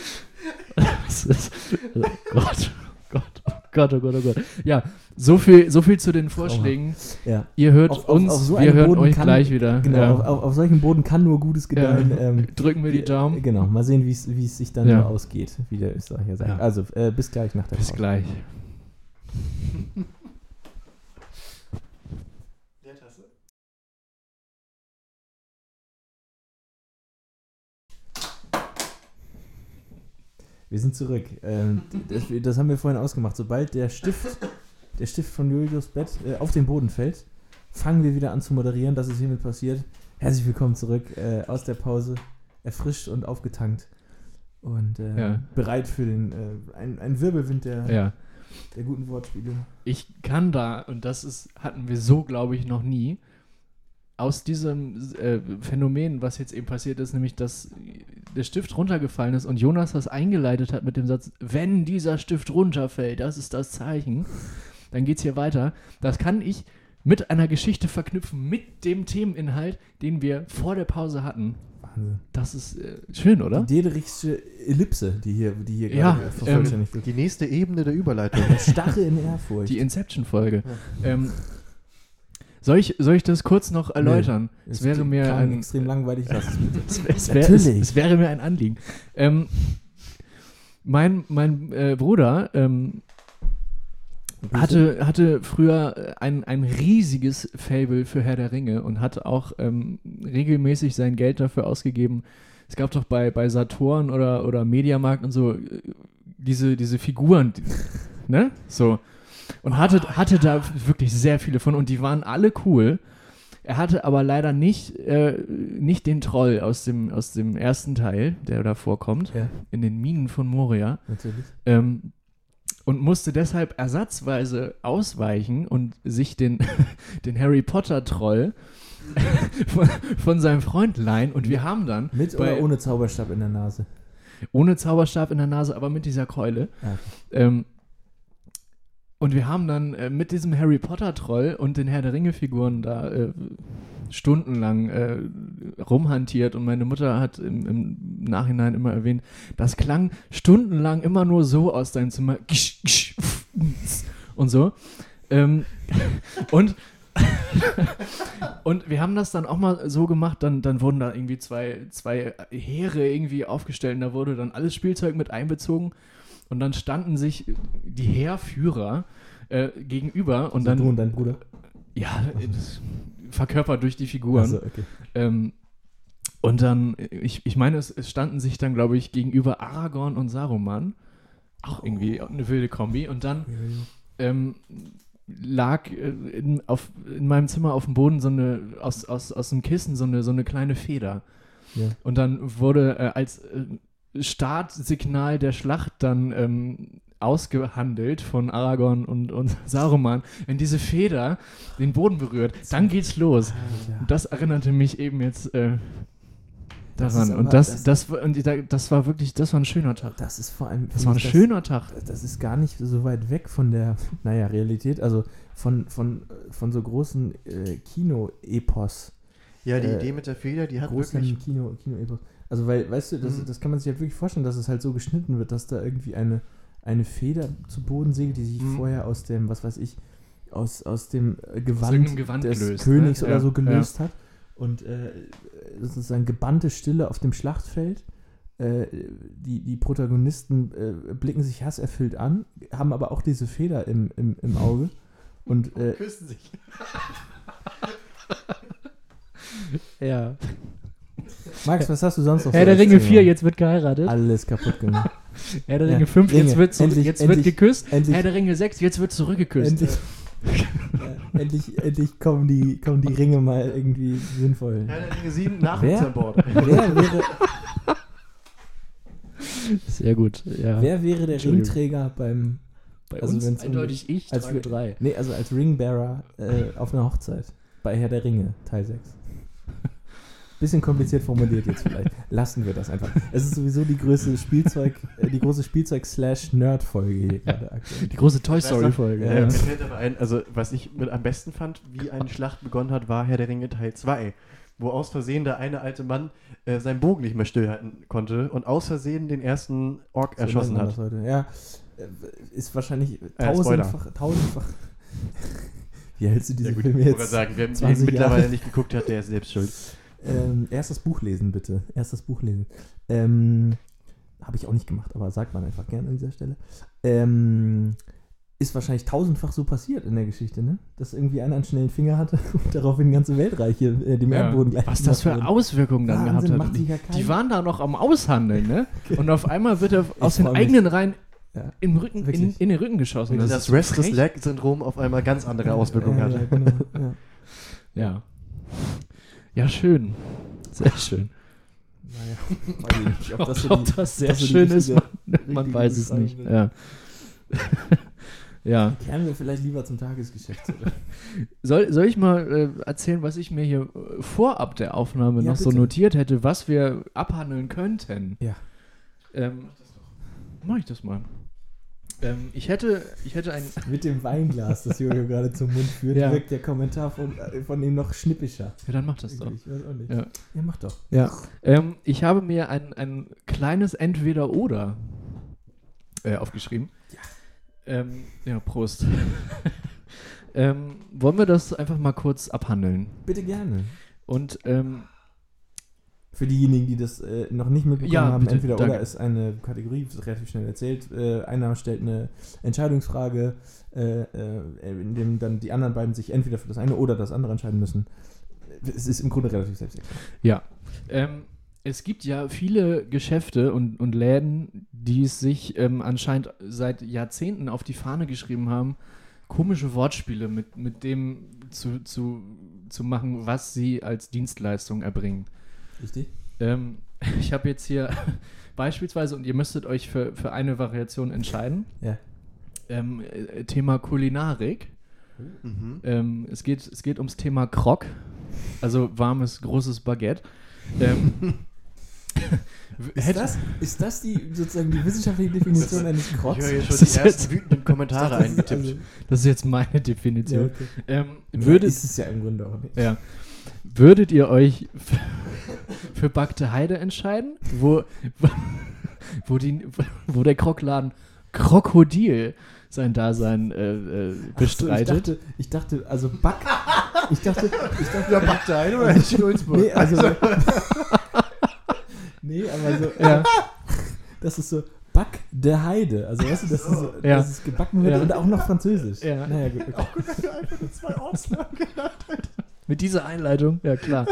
Das ist, oh Gott, oh Gott, oh Gott, oh Gott, oh Gott. Ja, so viel, so viel zu den Vorschlägen. Ja. Ihr hört Auf- auf- uns, auf so wir hören Boden euch kann- gleich wieder. Genau, Ja. auf, auf, auf solchen Boden kann nur Gutes gedeihen. Ja. Ähm, Drücken wir die Daumen. Genau, mal sehen, wie es wie es sich dann ausgeht, wie der Österreicher sagt. Ja. Also, äh, bis gleich nach der Bis Pause. gleich. Wir sind zurück. Ähm, das, das haben wir vorhin ausgemacht. Sobald der Stift, der Stift von Julius Bett äh, auf den Boden fällt, fangen wir wieder an zu moderieren. Das ist hiermit passiert. Herzlich willkommen zurück äh, aus der Pause, erfrischt und aufgetankt und äh, Ja. bereit für den äh, ein, ein Wirbelwind der, Ja. der guten Wortspiele. Ich kann da, und das ist, hatten wir so, glaube ich, noch nie, aus diesem äh, Phänomen, was jetzt eben passiert ist, nämlich, dass der Stift runtergefallen ist und Jonas das eingeleitet hat mit dem Satz, wenn dieser Stift runterfällt, das ist das Zeichen, dann geht es hier weiter. Das kann ich mit einer Geschichte verknüpfen, mit dem Themeninhalt, den wir vor der Pause hatten. Wahnsinn. Das ist äh, schön, oder? Die Dederichtsche Ellipse, die hier, die hier Ja, gerade vervollständigt wird. Die nächste Ebene der Überleitung. Starre in Ehrfurcht. Die Inception-Folge. Ähm, soll, ich, soll ich das kurz noch erläutern? Es wäre mir ein, extrem langweilig. Lass es es, wär- es, wär, es, Natürlich. es wäre mir ein Anliegen. Ähm, mein mein äh, Bruder ähm, hatte, hatte früher äh, ein, ein riesiges Fable für Herr der Ringe und hat auch ähm, regelmäßig sein Geld dafür ausgegeben. Es gab doch bei, bei Saturn oder, oder Mediamarkt und so äh, diese, diese Figuren, ne? So. Und hatte, hatte da wirklich sehr viele von und die waren alle cool. Er hatte aber leider nicht, äh, nicht den Troll aus dem, aus dem ersten Teil, der da vorkommt, Ja, in den Minen von Moria. natürlich. Ähm, und musste deshalb ersatzweise ausweichen und sich den, den Harry Potter Troll von, von seinem Freund leihen. Und wir haben dann, Mit Bei- oder ohne Zauberstab in der Nase? ohne Zauberstab in der Nase, aber mit dieser Keule, Ja. ähm, und wir haben dann äh, mit diesem Harry Potter Troll und den Herr der Ringe Figuren da äh, stundenlang äh, rumhantiert und meine Mutter hat im, im Nachhinein immer erwähnt, das klang stundenlang immer nur so aus deinem Zimmer und so. Ähm, und und wir haben das dann auch mal so gemacht, dann, dann wurden da irgendwie zwei, zwei Heere irgendwie aufgestellt und da wurde dann alles Spielzeug mit einbezogen und dann standen sich die Heerführer äh, gegenüber und Also dann du und dein Bruder? ja, das verkörpert durch die Figuren. Also, okay. Ähm, und dann, ich, ich meine, es, es standen sich dann, glaube ich, gegenüber Aragorn und Saruman. Auch irgendwie eine wilde Kombi. Und dann ähm, lag äh, in, auf, in meinem Zimmer auf dem Boden so eine, aus, aus, aus dem Kissen so eine, so eine kleine Feder. Ja. Und dann wurde äh, als äh, Startsignal der Schlacht dann ähm, ausgehandelt von Aragorn und, und Saruman. Wenn diese Feder den Boden berührt, dann geht's los. Ja. Und das erinnerte mich eben jetzt äh, Das daran. aber- und das, das- das, war- und da- das war wirklich, das war ein schöner Tag. Das ist vor allem. Das war ein ich, schöner Tag. Das, das ist gar nicht so weit weg von der, naja, Realität, also von, von, von so großen äh, Kino-Epos. Ja, die Äh, Idee mit der Feder, die hat wirklich. Kino, Kino-Epos. Also, weil, weißt du, das, Mhm. das kann man sich halt wirklich vorstellen, dass es halt so geschnitten wird, dass da irgendwie eine, eine Feder zu Boden segelt, die sich Mhm. vorher aus dem, was weiß ich, aus, aus dem äh, Gewand, irgendeinem Gewand des gelöst, Königs ne? oder Ja, so gelöst hat. Und äh, sozusagen gebannte Stille auf dem Schlachtfeld. Äh, die, die Protagonisten äh, blicken sich hasserfüllt an, haben aber auch diese Feder im, im, im Auge. Und äh, Küssen sich. Ja. Max, was hast du sonst noch Herr so der Ringe Thema? 4, jetzt wird geheiratet. Alles kaputt gemacht. Herr der Ja, Ringe 5, Ringe. jetzt wird, zu, Endlich- jetzt endlich- wird geküsst. endlich- Herr der Ringe 6, jetzt wird zurückgeküsst. Endlich, Ja, endlich, endlich kommen die, kommen die Ringe mal irgendwie sinnvoll. Herr der Ringe 7, Nachwuchs Wer? an Bord. Wer wäre, Sehr gut. Ja. wer wäre der. Ringträger beim. Bei also uns wenn's um- eindeutig ich als wir- drei. Nee, also als Ringbearer äh, auf einer Hochzeit. Bei Herr der Ringe, Teil 6. Bisschen kompliziert formuliert jetzt vielleicht. Lassen wir das einfach. Es ist sowieso die größte Spielzeug, äh, die große Spielzeug-Slash-Nerd-Folge hier gerade aktuell. Die große Toy Story-Folge. Ja, Äh, Ja. mir fällt aber ein, also was ich mit am besten fand, wie eine Schlacht begonnen hat, war Herr der Ringe Teil 2, wo aus Versehen der eine alte Mann äh, seinen Bogen nicht mehr stillhalten konnte und aus Versehen den ersten Ork So erschossen hat. Ja, äh, ist wahrscheinlich Spoiler. tausendfach, tausendfach. Wie hältst du diese Ja, gut, Filme ich jetzt? sagen, wer wer 20 mittlerweile nicht geguckt hat, der ist selbst schuld. Ähm, erst das Buch lesen, bitte. Erst das Buch lesen. Ähm, Habe ich auch nicht gemacht, aber sagt man einfach gerne an dieser Stelle. Ähm, ist wahrscheinlich tausendfach so passiert in der Geschichte, ne? Dass irgendwie einer einen schnellen Finger hatte und daraufhin ganze Weltreiche äh, dem Ja. Erdboden gleich Was das für. Auswirkungen dann Wahnsinn, gehabt macht hat. sich Die, ja die waren da noch am Aushandeln, ne? Und auf einmal wird er aus den mich. eigenen Reihen Ja. im Rücken, in, in den Rücken geschossen. Das, ist Restless frech. Leg-Syndrom auf einmal ganz andere Auswirkungen ja, hat. Ja, genau, ja. Ja. Schön. Sehr schön. Naja, weiß ich nicht, ob Ob das, so die, das sehr das so schön ist, man, man weiß es nicht. Ja. ja. Kehren wir vielleicht lieber zum Tagesgeschäft zurück. Soll, soll ich mal äh, erzählen, was ich mir hier äh, vorab der Aufnahme Ja, noch so bitte. notiert hätte, was wir abhandeln könnten? Ja. Ähm, mach ich das mal. Ähm, ich hätte, ich hätte ein, Mit dem Weinglas, das Jojo gerade zum Mund führt, Ja. wirkt der Kommentar von, äh, von ihm noch schnippischer. ja, dann mach das doch. Ich weiß auch nicht. Ja. ja, mach doch. Ja. Ähm, ich habe mir ein, ein kleines Entweder-Oder äh, aufgeschrieben. Ja. Ähm, ja, Prost. ähm, wollen wir das einfach mal kurz abhandeln? Bitte gerne. Und ähm, Für diejenigen, die das äh, noch nicht mitbekommen Ja, haben, bitte, entweder danke. oder ist eine Kategorie, ist relativ schnell erzählt. Äh, einer stellt eine Entscheidungsfrage, äh, äh, in dem dann die anderen beiden sich entweder für das eine oder das andere entscheiden müssen. Es ist im Grunde relativ selbsterklärend. Ja. Ähm, es gibt ja viele Geschäfte und, und Läden, die es sich ähm, anscheinend seit Jahrzehnten auf die Fahne geschrieben haben, komische Wortspiele mit, mit dem zu, zu, zu machen, was sie als Dienstleistung erbringen. Richtig? Ähm, ich habe jetzt hier beispielsweise, und ihr müsstet euch für, für eine Variation entscheiden, Ja. ähm, äh, Thema Kulinarik. Mhm. Ähm, es, geht, es geht ums Thema Krok, also warmes, großes Baguette. Ähm, Ist das, ist das die sozusagen die wissenschaftliche Definition eines Ich Krotz? höre hier schon Das die ersten jetzt- wütenden Kommentare eingetippt. also- Das ist jetzt meine Ja, Definition. okay. Ähm, Ja, würdet, ist es ja im Grunde auch nicht. ja, würdet ihr euch für, für Backte Heide entscheiden, wo, wo, die, wo der Krokladen Krokodil sein Dasein äh, äh, bestreitet? So, ich, dachte, ich dachte, also Back. Ich dachte, ich dachte, Ja, Bagdad oder Schulzburg? Nee, also. nee, aber so. Ja. Das ist so Back der Heide. Also, weißt du, dass, es so, Ja. dass es gebacken wird Ja. und auch noch Französisch. Ja. Naja, gut. Okay. einfach nur zwei Ortsnamen genannt. Mit dieser Einleitung? Ja, klar.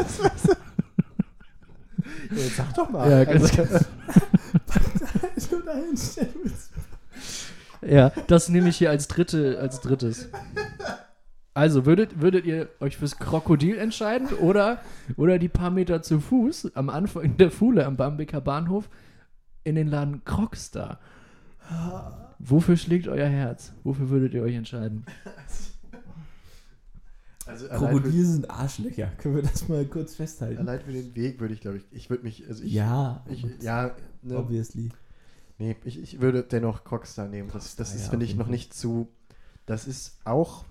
Jetzt sag doch mal. Ja, ganz Also, So dahinstellen willst. Ja, das nehme ich hier als, dritte, als drittes. Also, würdet, würdet ihr euch fürs Krokodil entscheiden oder, oder die paar Meter zu Fuß am Anfang der Fuhle am Bambeker Bahnhof in den Laden Crocstar? Wofür schlägt euer Herz? Wofür würdet ihr euch entscheiden? also Krokodile sind Arschlöcher. Können wir das mal kurz festhalten? allein für den Weg würde ich, glaube ich, ich würde mich, also ich, ja, ich, ja, ne, obviously. nee, ich, ich würde dennoch Crocstar nehmen. Das, das Ah, ist, ja, finde ich, noch nicht zu, das ist auch,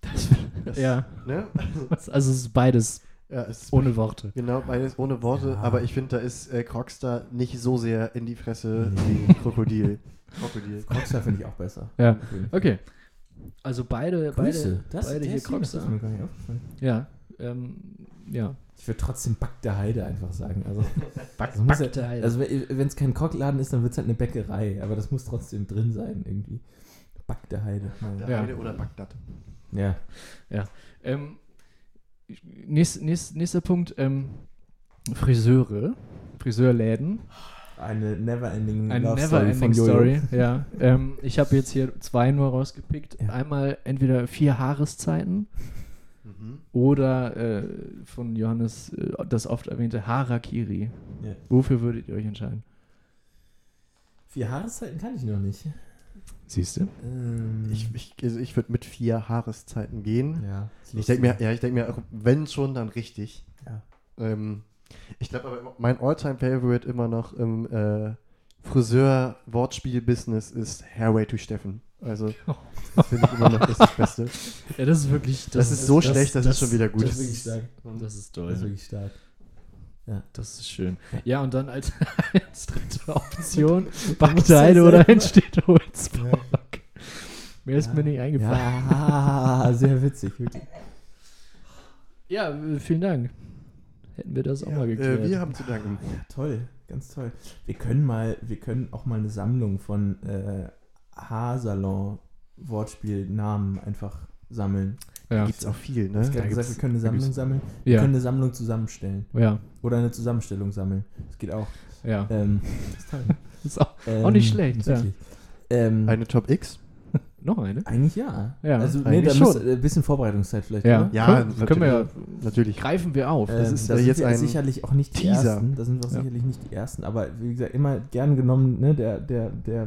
Das, das, ja, ne? also es ist beides ja, es ist ohne Worte. Genau, beides ohne Worte, Ja. aber ich finde, da ist äh, Crocstar nicht so sehr in die Fresse Nee. wie Krokodil. Krokodil. Crocstar finde ich auch besser. Ja, okay. Also beide, Grüße. beide, Das, beide der hier hier, das ist mir gar nicht aufgefallen. Ja, ähm, ja. Ich würde trotzdem Back der Heide einfach sagen. Also, Back, muss ja, Backte Heide. also wenn es kein Kockladen ist, dann wird es halt eine Bäckerei. Aber das muss trotzdem drin sein irgendwie. Back der Heide. Der Ja. Heide oder Bagdad. Ja. Ähm, nächst, nächst, nächster Punkt, ähm, Friseure, Friseurläden. Eine never-ending Eine Love Story Never-Ending von Jojo. Story, ja. Ähm, ich habe jetzt hier zwei nur rausgepickt. Ja. Einmal entweder vier Haareszeiten Mhm. oder äh, von Johannes äh, das oft erwähnte Harakiri. Ja. Wofür würdet ihr euch entscheiden? Vier Haareszeiten kann ich noch nicht. Siehst du? Ähm, Ich, ich, also ich würde mit vier Haareszeiten gehen. ja, Ich denke mir, ja, ich denke mir, auch, wenn schon, dann richtig. Ja. Ähm, ich glaube aber, mein All-Time-Favorite immer noch im äh, Friseur-Wortspiel-Business ist Hairway to Steffen. Also, das finde ich immer noch das, ist das Beste. Ja, das ist wirklich. Das, ist so schlecht, das, ist schon wieder gut. Das ist wirklich stark. Das ist toll. Das ist wirklich stark. Das ist schön. Ja, und dann als, als dritte Option ja oder entsteht Holzbock. Mehr ist Ja. mir nicht eingefallen. Ja, sehr witzig, wirklich. Ja, vielen Dank. Hätten wir das auch Ja, mal geklärt. äh, wir haben zu danken. Ja, toll, ganz toll. Wir können mal, wir können auch mal eine Sammlung von äh, Haarsalon Wortspielnamen einfach sammeln. ja. Gibt es auch viel, Ich ne? habe da gesagt, wir können eine Sammlung sammeln. Wir ja. können eine Sammlung zusammenstellen. ja, Oder eine Zusammenstellung sammeln. Das geht auch. ja. Ähm, das ist toll. Ist auch, Ähm, Auch nicht schlecht. Ähm, Eine Top X? Noch eine? eigentlich ja. Ja, also, nee, da schon. müsst- ein bisschen Vorbereitungszeit vielleicht, Ja, oder? Ja, können, können wir ja, Natürlich. greifen wir auf. Ähm, Das ist, da sind jetzt wir ein sicherlich auch nicht die Teaser. Ersten. Da sind wir auch Ja. sicherlich nicht die Ersten. Aber wie gesagt, immer gern genommen, ne, der, der, der äh,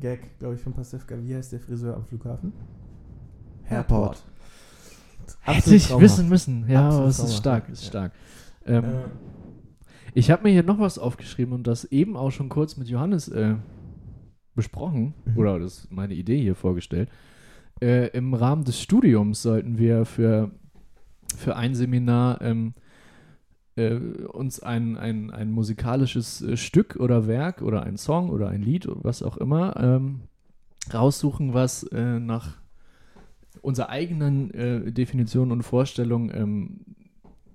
Gag, glaube ich, von Pastewka. Wie heißt der Friseur am Flughafen? Airport. hätte ich traumhaft. wissen müssen. Ja, Absolut aber es ist stark, ist Ja. stark. Ähm, Äh, Ich habe mir hier noch was aufgeschrieben und das eben auch schon kurz mit Johannes äh, besprochen. Mhm. Oder das ist meine Idee hier vorgestellt. Äh, Im Rahmen des Studiums sollten wir für, für ein Seminar ähm, äh, uns ein, ein, ein musikalisches äh, Stück oder Werk oder ein Song oder ein Lied oder was auch immer ähm, raussuchen, was äh, nach unserer eigenen äh, Definition und Vorstellung ähm,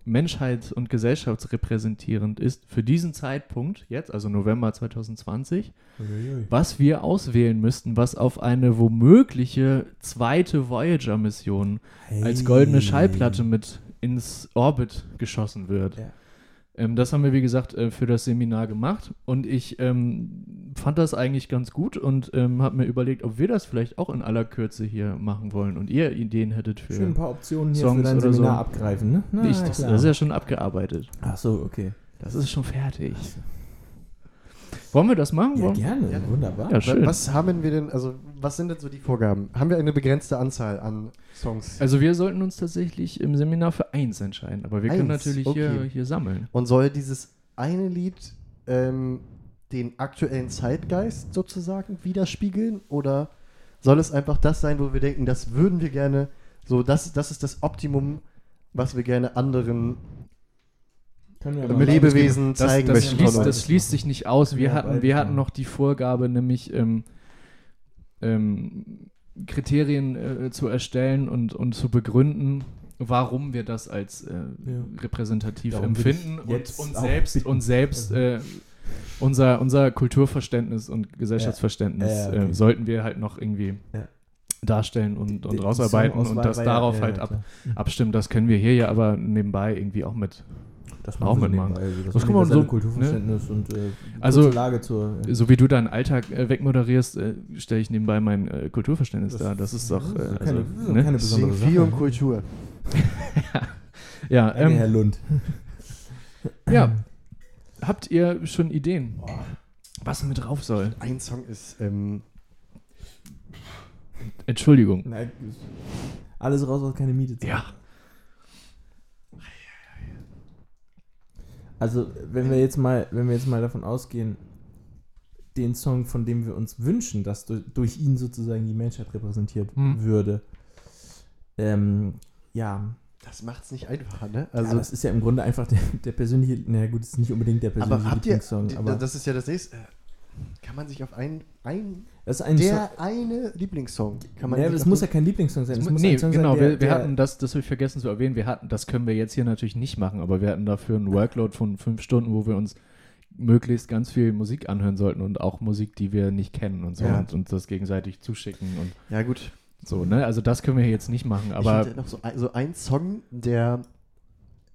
Menschheit und gesellschaftsrepräsentierend ist für diesen Zeitpunkt, jetzt, also November 2020, uiuiui. was wir auswählen müssten, was auf eine womögliche zweite Voyager-Mission als Hey. goldene Schallplatte mit ins Orbit geschossen wird. Ja. Ähm, das haben wir, wie gesagt, äh, für das Seminar gemacht und ich ähm, fand das eigentlich ganz gut und ähm, habe mir überlegt, ob wir das vielleicht auch in aller Kürze hier machen wollen und ihr Ideen hättet für. Schön ein paar Optionen hier Songs für dein Seminar so. abgreifen, ne? Na, ich, das, das ist ja schon abgearbeitet. Ach so, okay. Das ist schon fertig. Wollen wir das machen? Ja, gerne. Ja. Wunderbar. Ja, schön. Was haben wir denn, also was sind denn so die Vorgaben? Haben wir eine begrenzte Anzahl an Songs? Also wir sollten uns tatsächlich im Seminar für eins entscheiden, aber wir können Eins, natürlich hier, okay. hier sammeln. Und soll dieses eine Lied ähm, den aktuellen Zeitgeist sozusagen widerspiegeln? Oder soll es einfach das sein, wo wir denken, das würden wir gerne, so das, das ist das Optimum, was wir gerne anderen Können wir äh, mal Lebewesen Das, zeigen das, möchten schließt, das schließt sich nicht aus. Wir Ja, hatten, wir hatten noch die Vorgabe, nämlich ähm, ähm, Kriterien äh, zu erstellen und, und zu begründen, warum wir das als äh, repräsentativ Darum empfinden und, und selbst, und selbst äh, unser, unser Kulturverständnis und Gesellschaftsverständnis Ja, ja, okay. äh, sollten wir halt noch irgendwie Ja. darstellen und, und rausarbeiten und das ja- darauf ja, halt ja, ab, abstimmen. Das können wir hier ja aber nebenbei irgendwie auch mit Das machen wir nebenbei, Also Das kann man so- Kulturverständnis und äh, Also- Lage zur. äh, So wie du deinen Alltag äh, wegmoderierst, äh, stelle ich nebenbei mein äh, Kulturverständnis Das- dar. Das ist doch. Äh, das ist also, keine- das ist ne? keine besondere Sing viel Sache. um Kultur. ja, Danke, Herr ähm, Lund. ja. Habt ihr schon Ideen, was mit drauf soll? Ein Song ist, ähm, Entschuldigung. Nein, alles raus, was keine Miete zahlt. Ja. Also, wenn wir jetzt mal, wenn wir jetzt mal davon ausgehen, den Song, von dem wir uns wünschen, dass durch, durch ihn sozusagen die Menschheit repräsentiert Hm. würde, ähm, ja, das macht es nicht einfacher, ne? also Also, das ist ja im Grunde einfach der, der persönliche, na gut, das ist nicht unbedingt der persönliche aber habt ihr, Lieblingssong, die- aber das ist ja das nächste, äh, kann man sich auf einen, ein, das ist ein der Song, eine Lieblingssong, kann man ja, das muss ja kein Lieblingssong sein, das muss nee, ein Song genau, sein, der, wir, wir der, hatten das, das habe ich vergessen zu erwähnen, wir hatten, das können wir jetzt hier natürlich nicht machen, aber wir hatten dafür einen Workload von fünf Stunden, wo wir uns möglichst ganz viel Musik anhören sollten und auch Musik, die wir nicht kennen und so Ja. und uns das gegenseitig zuschicken und Ja gut, so, ne? Also das können wir hier jetzt nicht machen, ich aber hätte noch so ein, so ein Song, der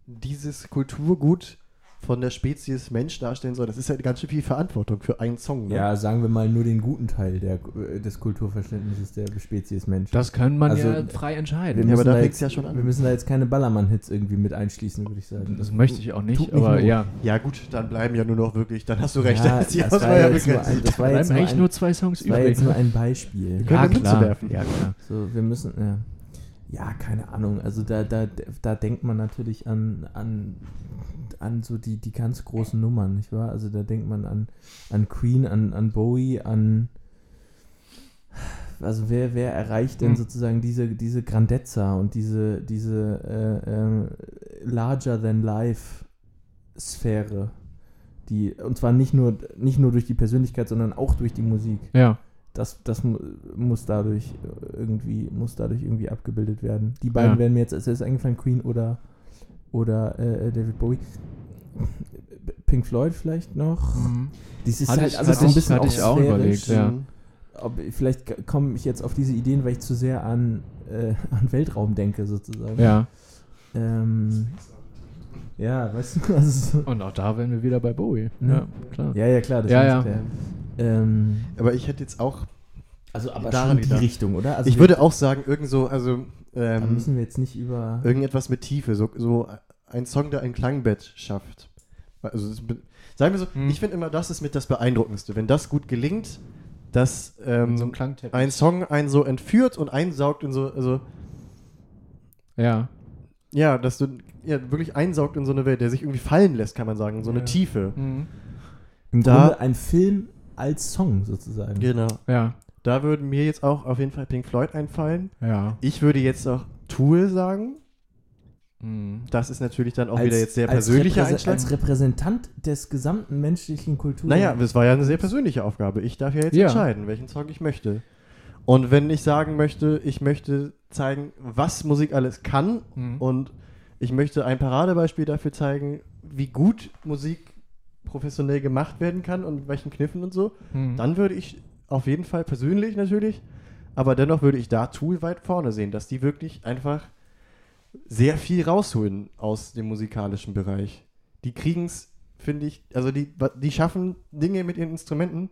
dieses Kulturgut von der Spezies Mensch darstellen soll, das ist ja ganz schön viel Verantwortung für einen Song. Ne? Ja, sagen wir mal nur den guten Teil der, äh, des Kulturverständnisses der Spezies Mensch. Das kann man Also, ja frei wir entscheiden. Ja, aber da da fängt's jetzt, ja schon an. Wir müssen da jetzt keine Ballermann-Hits irgendwie mit einschließen, würde ich sagen. Das möchte ich auch nicht, Tut nicht aber not. ja. Ja, gut, dann bleiben ja nur noch wirklich, dann hast du recht, Ja, das Auswahl war ja ein- das war Bleiben jetzt nur eigentlich ein- nur zwei Songs Das war übrig. jetzt nur ein Beispiel. können ja, klar. werfen. Ja, klar. So, wir müssen, ja. Ja, keine Ahnung. Also da, da, da denkt man natürlich an, an, an so die, die ganz großen Nummern, nicht wahr? Also da denkt man an, an Queen, an, an Bowie, an also wer, wer erreicht denn Hm. sozusagen diese, diese Grandezza und diese, diese äh, äh, larger than life Sphäre? Die, und zwar nicht nur, nicht nur durch die Persönlichkeit, sondern auch durch die Musik Ja. Das, das mu- muss dadurch irgendwie, muss dadurch irgendwie abgebildet werden. Die beiden Ja. werden mir jetzt als erstes eingefallen, Queen oder, oder äh, David Bowie. Pink Floyd vielleicht noch. Dies ist Hatte halt ich- hatte so ein bisschen hatte ich auch überlegt, ja. Mhm. Ob, vielleicht komme ich jetzt auf diese Ideen, weil ich zu sehr an, äh, an Weltraum denke, sozusagen. Ja. Ähm, ja, weißt du, also, so- Und auch da wären wir wieder bei Bowie. Ne? Ja, klar. ja, ja, klar. Das Ja, ja. Ähm, Aber ich hätte jetzt auch, also, aber Daran schon die gedacht. Richtung, oder? Also ich wir- würde auch sagen, irgend so, also Da ähm, müssen wir jetzt nicht über. irgendetwas mit Tiefe, so, so ein Song, der ein Klangbett schafft. Also, sagen wir so, Hm. ich finde immer, das ist mit das Beeindruckendste. Wenn das gut gelingt, dass ähm, so ein ein Song einen so entführt und einsaugt in so, also, Ja. ja, dass du ja, wirklich einsaugt in so eine Welt, der sich irgendwie fallen lässt, kann man sagen, in so eine Ja. Tiefe. Mhm. Im Da- Grunde ein Film als Song sozusagen. Genau. Ja. Da würden mir jetzt auch auf jeden Fall Pink Floyd einfallen. Ja. Ich würde jetzt auch Tool sagen. Mhm. Das ist natürlich dann auch Als- wieder jetzt sehr als persönlicher Einschlag. Als Repräsentant des gesamten menschlichen Kultur. Naja, das war ja eine sehr persönliche Aufgabe. Ich darf ja jetzt Ja. entscheiden, welchen Song ich möchte. Und wenn ich sagen möchte, ich möchte zeigen, was Musik alles kann Mhm. und ich möchte ein Paradebeispiel dafür zeigen, wie gut Musik professionell gemacht werden kann und mit welchen Kniffen und so, Mhm. dann würde ich auf jeden Fall persönlich natürlich, aber dennoch würde ich da Tool weit vorne sehen, dass die wirklich einfach sehr viel rausholen aus dem musikalischen Bereich. Die kriegen es, finde ich, also die, die schaffen Dinge mit ihren Instrumenten.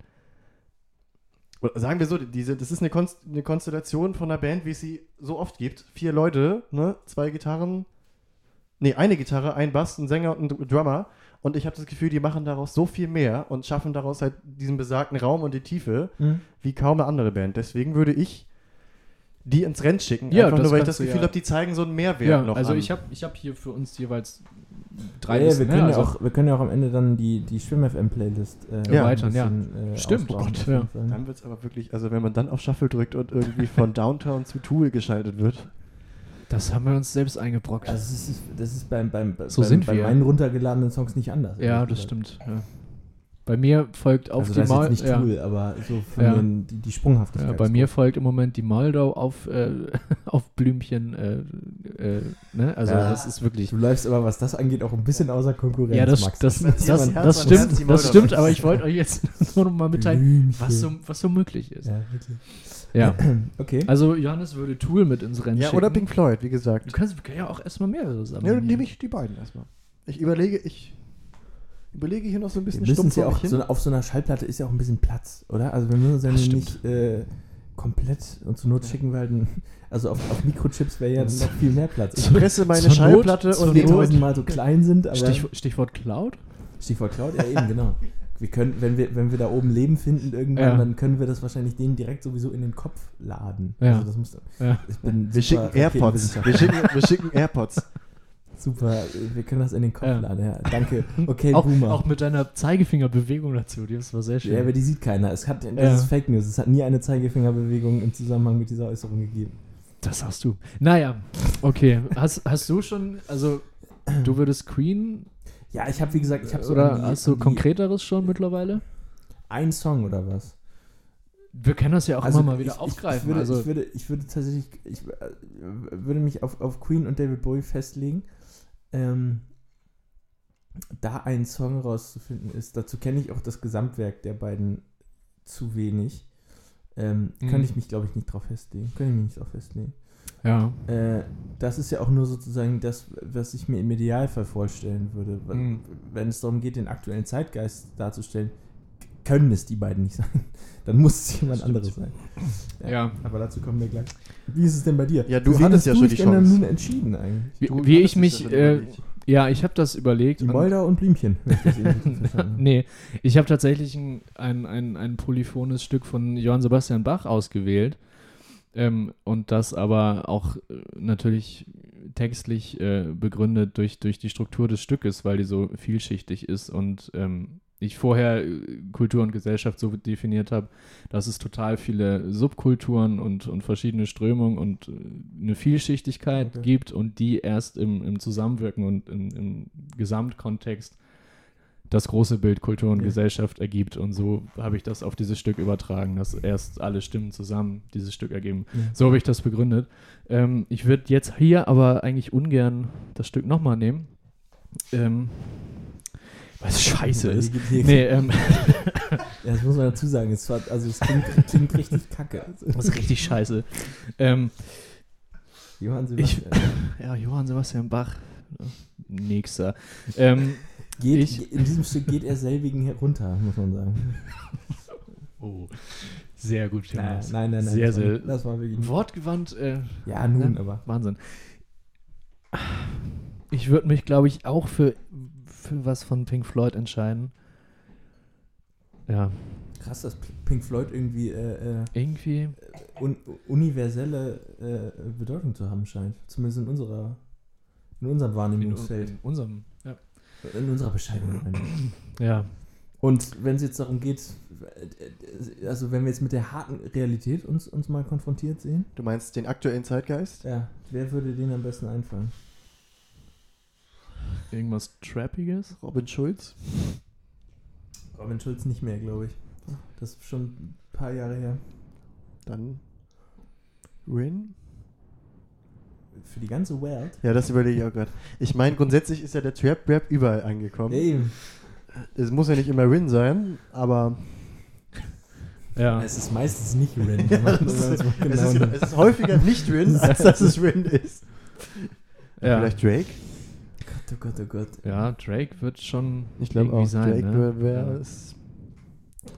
Oder Sagen wir so, diese, das ist eine, Konst, eine Konstellation von einer Band, wie es sie so oft gibt. Vier Leute, ne? zwei Gitarren, nee, eine Gitarre, ein Bass, ein Sänger und ein Drummer. Und ich habe das Gefühl, die machen daraus so viel mehr und schaffen daraus halt diesen besagten Raum und die Tiefe Hm? wie kaum eine andere Band. Deswegen würde ich die ins Rennen schicken. Ja, einfach nur, weil ich das Gefühl ja- habe, die zeigen so einen Mehrwert Ja, noch also an. ich habe ich hab hier für uns jeweils drei ja, Listen, wir, ne? können Also- ja auch, wir können ja auch am Ende dann die, die Schwimm-FM-Playlist äh, Ja. Erweitern, ja. äh, Stimmt, ausbauen, Gott. Dann wird es aber wirklich, also wenn man dann auf Shuffle drückt und irgendwie von Downtown zu Tool geschaltet wird. Das haben wir uns selbst eingebrockt. Das ist, das ist beim, beim, So beim, sind bei wir. meinen runtergeladenen Songs nicht anders. ja, das stimmt. Ja. Bei mir folgt auf Also die das ist Mal jetzt nicht ja. Aber so von Ja. den, die, die Sprunghaftigkeit. Ja, bei mir folgt im Moment die Moldau auf, äh, auf Blümchen. Äh, äh, ne? Also das ist wirklich. Du läufst aber, was das angeht, auch ein bisschen außer Konkurrenz, Ja, das, Max. das, Das das, das, stimmt, das Moldau. stimmt, aber ich wollte euch jetzt nur noch mal mitteilen, Blümchen. was so, was so möglich ist. Ja, wirklich. Ja. Okay. Also Johannes würde Tool mit ins Rennen Ja, schicken. oder Pink Floyd, wie gesagt. Du kannst wir können ja auch erstmal mehrere zusammen. Ja, dann nehme ich die beiden erstmal. Ich überlege, ich überlege hier noch so ein bisschen wir müssen stumpf ja auch, so, auf so einer Schallplatte ist ja auch ein bisschen Platz, oder? Also wir müssen uns ja nicht äh, komplett und zur Not schicken wir halt ein, also auf, auf Mikrochips wäre ja noch viel mehr Platz. Ich presse meine zur Not- Schallplatte zur und die Not- tausendmal so klein sind, aber Stichwort, Stichwort Cloud? Stichwort Cloud, ja eben, genau. Wir können, wenn wir, wenn wir da oben Leben finden irgendwann, Ja. dann können wir das wahrscheinlich denen direkt sowieso in den Kopf laden. Ja. Also das muss, Ja. ich bin wir schicken AirPods. Wir schicken, wir schicken AirPods. Super, wir können das in den Kopf Ja. laden. Ja, danke. Okay, Auch, Boomer. auch mit deiner Zeigefingerbewegung dazu, das war sehr schön. ja, aber die sieht keiner. Es hat, das Ja. ist Fake News. Es hat nie eine Zeigefingerbewegung im Zusammenhang mit dieser Äußerung gegeben. Das hast du. Naja, okay. Hast, hast du schon, also du würdest Queen Ja, ich habe, wie gesagt, ich habe so oder hast du konkreteres schon mittlerweile? ein Song oder was? Wir können das ja auch Also immer mal wieder ich, aufgreifen. Ich, würde, also, ich, würde, ich würde tatsächlich, ich äh, würde mich auf, auf Queen und David Bowie festlegen. Ähm, da einen Song rauszufinden ist, dazu kenne ich auch das Gesamtwerk der beiden zu wenig. Ähm, Mhm. Könnte ich mich, glaube ich, nicht drauf festlegen. Könnte ich mich nicht drauf festlegen. Ja. Äh, das ist ja auch nur sozusagen das, was ich mir im Idealfall vorstellen würde. Mhm. Wenn es darum geht, den aktuellen Zeitgeist darzustellen, können es die beiden nicht sein. Dann muss es jemand anderes sein. Ja. Aber dazu kommen wir gleich. Wie ist es denn bei dir? Ja, du Für hattest ja du schon dich die denn Chance. nun entschieden eigentlich? Wie, Du wie ich mich, ja äh, ja, ich habe das überlegt. Die und- Moldau und Blümchen. wenn ich das eben richtig verstanden habe. Nee, ich habe tatsächlich ein, ein, ein, ein polyphones Stück von Johann Sebastian Bach ausgewählt. Ähm, und das aber auch äh, natürlich textlich äh, begründet durch, durch die Struktur des Stückes, weil die so vielschichtig ist und ähm, ich vorher äh, Kultur und Gesellschaft so definiert habe, dass es total viele Subkulturen und, und verschiedene Strömungen und äh, eine Vielschichtigkeit Okay. gibt und die erst im, im Zusammenwirken und im, im Gesamtkontext das große Bild Kultur und Ja. Gesellschaft ergibt. Und so habe ich das auf dieses Stück übertragen, dass erst alle Stimmen zusammen dieses Stück ergeben. Ja. So habe ich das begründet. Ähm, ich würde jetzt hier aber eigentlich ungern das Stück nochmal nehmen. Ähm, weil es scheiße ist. Nee, ähm, Ja, das muss man dazu sagen. Es, war, also es klingt, klingt richtig kacke. das ist richtig scheiße. Ähm, Johann Ich- Sebastian. ja, Johann Sebastian Bach. Nächster. Ähm, Geht, Ich- in diesem Stück geht er selbigen herunter, muss man sagen. oh, sehr gut, Nein, nein, nein. nein Sehr, das war, sehr- Das war wirklich. Wortgewandt, äh, Ja, nun, Ja. aber. Wahnsinn. Ich würde mich, glaube ich, auch für, für was von Pink Floyd entscheiden. Ja, Krass, dass Pink Floyd irgendwie äh, äh, irgendwie. un universelle äh, Bedeutung zu haben scheint. Zumindest in unserer in unserem In, Wahrnehmungsfeld. in unserem. In unserer Beschreibung. meine ich. ja. Und wenn es jetzt darum geht, also wenn wir jetzt mit der harten Realität uns, uns mal konfrontiert sehen, Du meinst den aktuellen Zeitgeist? ja, wer würde denen am besten einfallen? Irgendwas Trappiges? Robin Schulz? Robin Schulz nicht mehr, glaube ich. Das ist schon ein paar Jahre her. Dann Rin? Für die ganze Welt. Ja, das überlege ich auch gerade. Ich meine, grundsätzlich ist ja der Trap-Rap überall angekommen. Eben. Es muss ja nicht immer Rin sein, aber Ja. Es ist meistens nicht Rin. Ja, das wenn man es genau ist, es ist häufiger nicht Rin, als dass es Rin ist. ja. Vielleicht Drake? Gott, oh Gott, oh Gott. ja, Drake wird schon Ich glaube irgendwie auch. sein. Drake ne? wäre ja. es.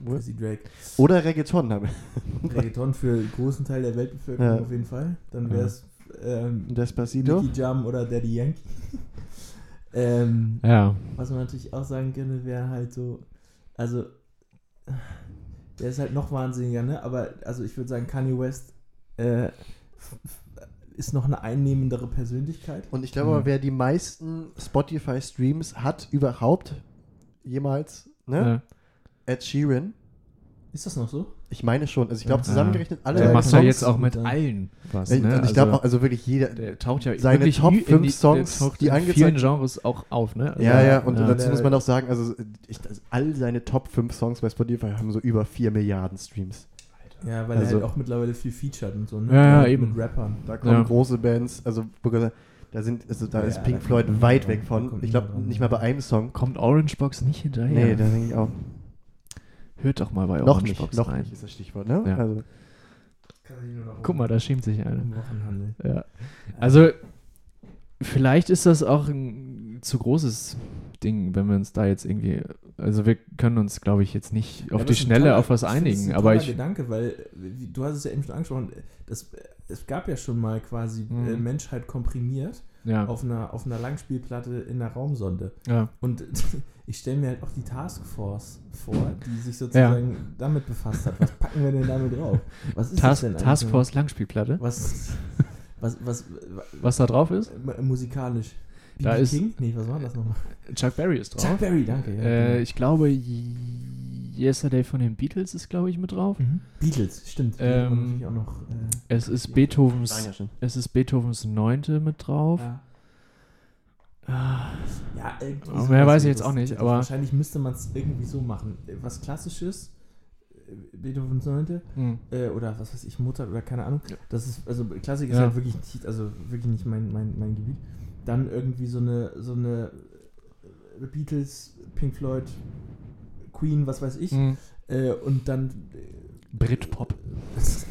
Crazy Drake. Oder Reggaeton Reggaeton für einen großen Teil der Weltbevölkerung Ja. auf jeden Fall. Dann wäre es ähm, Despacito. Nicky Jam oder Daddy Yankee. ähm, Ja. was man natürlich auch sagen könnte, wäre halt so, also der ist halt noch wahnsinniger, ne? Aber also ich würde sagen, Kanye West äh, ist noch eine einnehmendere Persönlichkeit. Und ich glaube, Mhm. aber wer die meisten Spotify-Streams hat überhaupt jemals, ne? ja. Ed Sheeran. Ist das noch so? Ich meine schon. Also ich glaube, zusammengerechnet alle Der macht ja Songs jetzt auch mit allen was. Ne? Und ich glaube Also, auch, also wirklich jeder. der taucht ja seine wirklich Top ü- in fünf die, Songs, der taucht die in angezeigt- vielen Genres auch auf, ne? Also, Ja, ja, und ja. dazu Der- muss man auch sagen, also, ich, also all seine Top 5 Songs bei Spotify haben so über 4 Milliarden Streams. Ja, weil Also- er halt auch mittlerweile viel featured und so, ne? Ja, ja, Mit eben. Rappern. Da kommen Ja. große Bands, also da sind, also da Ja, ist Pink Floyd weit weg von. Ich glaube nicht mal bei einem Song. Kommt Orangebox nicht hinterher? Nee, da denke ich auch. Hört doch mal bei Noch nicht, Orangebox noch rein. nicht ist das Stichwort, ne? Ja. Also, Guck mal, da schämt sich einer. Ja. Also, vielleicht ist das auch ein zu großes Ding, wenn wir uns da jetzt irgendwie. Also, wir können uns, glaube ich, jetzt nicht Ja, auf aber die Schnelle toller- auf was einigen. ein Aber ich. Gedanke, weil du hast es ja eben schon angesprochen, das, es gab ja schon mal quasi Mhm. äh, Menschheit komprimiert Ja. auf einer, auf einer Langspielplatte in einer Raumsonde. ja. Und ich stelle mir halt auch die Taskforce vor, die sich sozusagen damit befasst hat. Was packen wir denn damit drauf? Was ist das Task, denn eigentlich? Taskforce Langspielplatte. Was, was, was, Was da drauf ist? was musikalisch? Da B.B. ist- King? Nee, was war das nochmal? Chuck Berry ist drauf. Chuck Berry, danke. Ja, Äh, genau. ich glaube, Yesterday von den Beatles ist, glaube ich, mit drauf. Mhm. Beatles, stimmt. Ähm, auch noch. Äh, Es ist Beethovens, ja es ist Beethovens Neunte mit drauf. ja. Ah, Ja, irgendwie mehr weiß ich jetzt auch nicht, aber- Wahrscheinlich müsste man es irgendwie so machen. Was Klassisches, Beethovens Neunte, hm. äh, oder was weiß ich, Mozart oder keine Ahnung. Ja. Das ist, also Klassik ist Ja. halt wirklich nicht, also wirklich nicht mein, mein, mein Gebiet. Dann irgendwie so eine, so eine äh, Beatles, Pink Floyd, Queen, was weiß ich. Hm. Äh, und dann. äh, Britpop.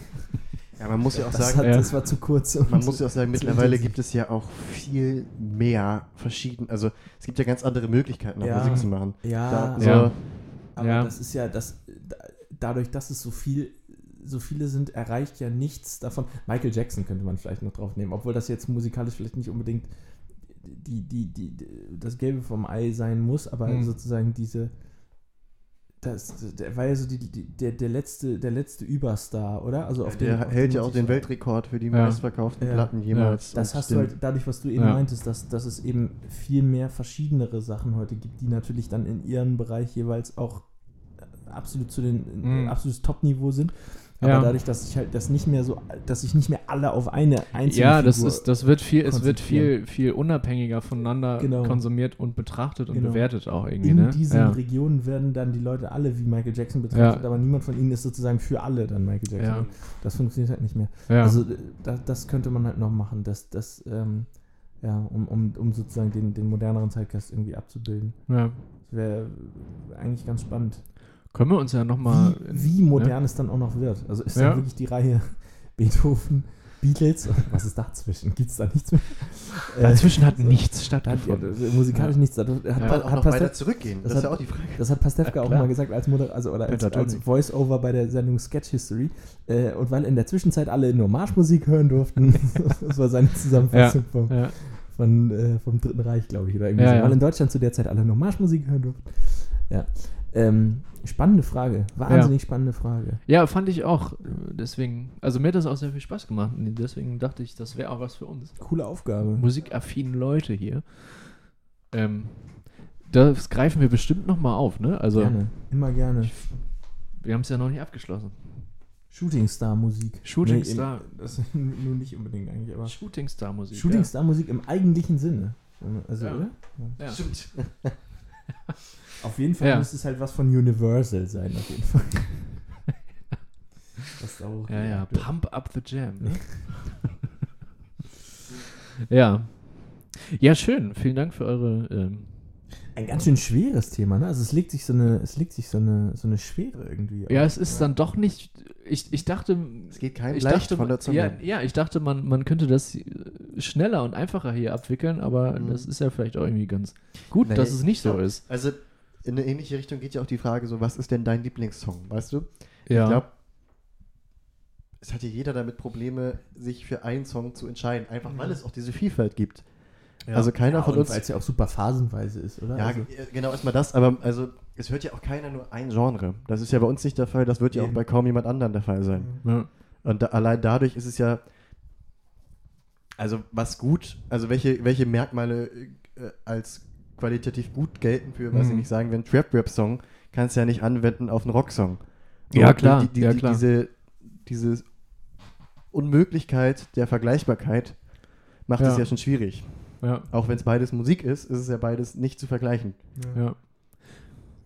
Ja, man muss ja auch das, sagen, hat, ja. das war zu kurz. und man muss ja auch sagen, mittlerweile gibt es ja auch viel mehr verschieden, also es gibt ja ganz andere Möglichkeiten, auch Ja. Musik zu machen. Ja, Da, Ja. Aber Ja. das ist ja, das, da- dadurch, dass es so viel, so viele sind, erreicht ja nichts davon. Michael Jackson könnte man vielleicht noch drauf nehmen, obwohl das jetzt musikalisch vielleicht nicht unbedingt die, die, die, die das Gelbe vom Ei sein muss, aber Mhm. sozusagen diese das, der war ja so die, die, der, der, letzte, der letzte Überstar, oder? Also auf der den, auf hält ja auch den Weltrekord für die Ja. meistverkauften Ja. Platten jemals. Das hast du den- halt dadurch, was du eben Ja. meintest, dass, dass es eben viel mehr verschiedenere Sachen heute gibt, die natürlich dann in ihrem Bereich jeweils auch äh, absolut zu den Mhm. äh, absolutes Top-Niveau sind. Aber Ja. dadurch, dass sich halt das nicht mehr so, dass sich nicht mehr alle auf eine einzige Ja, das Figur ist, das wird viel, es wird viel, viel unabhängiger voneinander Genau. konsumiert und betrachtet und Genau. bewertet auch irgendwie, in ne? diesen ja. Regionen werden dann die Leute alle wie Michael Jackson betrachtet, Ja. aber niemand von ihnen ist sozusagen für alle dann Michael Jackson. Ja. Das funktioniert halt nicht mehr. Also äh, da, das könnte man halt noch machen, dass das ähm, ja, um, um, um sozusagen den, den moderneren Zeitgeist irgendwie abzubilden. ja. Das wäre eigentlich ganz spannend. Können wir uns ja nochmal. Wie, wie modern es dann auch noch wird. Also ist Ja. dann wirklich die Reihe Beethoven, Beatles, was ist dazwischen? Gibt es da nichts mehr? Äh, Dazwischen hat so. nichts hat, stattgefunden. ja, musikalisch nichts. Da hat, Ja. Kann man hat, auch hat noch weiter zurückgehen. das Das, ist ja hat- auch die Frage. das hat Pastewka Ja, auch mal gesagt als, Moder also, oder als, als Voice-Over bei der Sendung Sketch History. Äh, und weil in der Zwischenzeit alle nur Marschmusik hören durften, das war seine Zusammenfassung vom, Ja. von, äh, vom Dritten Reich, glaube ich. Oder irgendwie Ja, so. ja. Weil in Deutschland zu der Zeit alle nur Marschmusik hören durften. Ja. Ähm, spannende Frage. Wahnsinnig spannende Frage. ja, fand ich auch. Deswegen, also mir hat das auch sehr viel Spaß gemacht. Deswegen dachte ich, das wäre auch was für uns. Coole Aufgabe. Musikaffinen Leute hier. Ähm, das greifen wir bestimmt nochmal auf, ne? Also, gerne. Immer gerne. wir haben es ja noch nicht abgeschlossen. Shooting Star Musik. Shooting im- Star. Das nur nicht unbedingt eigentlich, aber. Shooting Star Musik. Shooting Star Musik im eigentlichen Sinne. Also, Ja. oder? Ja. Ja. Stimmt. Auf jeden Fall Ja. müsste es halt was von Universal sein, auf jeden Fall. Was da auch Ja, ja, wird. Pump Up the Jam. Ne? ja. Ja, schön. Vielen Dank für eure. Ähm, Ein ganz schön schweres Thema, ne? Also es legt sich so eine, es legt sich so eine, so eine Schwere irgendwie. ja, auf. es ist dann doch nicht. Ich, ich dachte. Es geht keinem Ich leicht dachte, von der Zunge. ja, ja, ich dachte, man, man könnte das äh, schneller und einfacher hier abwickeln, aber Mhm. das ist ja vielleicht auch irgendwie ganz gut, Nee, dass es nicht so ist. Also in eine ähnliche Richtung geht ja auch die Frage so, was ist denn dein Lieblingssong, weißt du? Ja. Ich glaube, es hatte jeder damit Probleme, sich für einen Song zu entscheiden, einfach weil es auch diese Vielfalt gibt. Ja. Also keiner ja, von und uns. Weil es ja auch super phasenweise ist, oder? Ja, also, ge- genau erstmal das, aber also es hört ja auch keiner nur ein Genre. Das ist ja bei uns nicht der Fall, das wird ja auch Eben. bei kaum jemand anderem der Fall sein. ja. Und da, allein dadurch ist es ja, also was gut, also welche, welche Merkmale äh, als qualitativ gut gelten für, weiß ich Mhm. nicht, sagen einen Trap-Rap-Song, kannst du ja nicht anwenden auf einen Rocksong. Ja, Und klar, Die, die, ja, klar. Diese, diese Unmöglichkeit der Vergleichbarkeit macht Ja. es ja schon schwierig. ja. Auch wenn es beides Musik ist, ist es ja beides nicht zu vergleichen. Ja.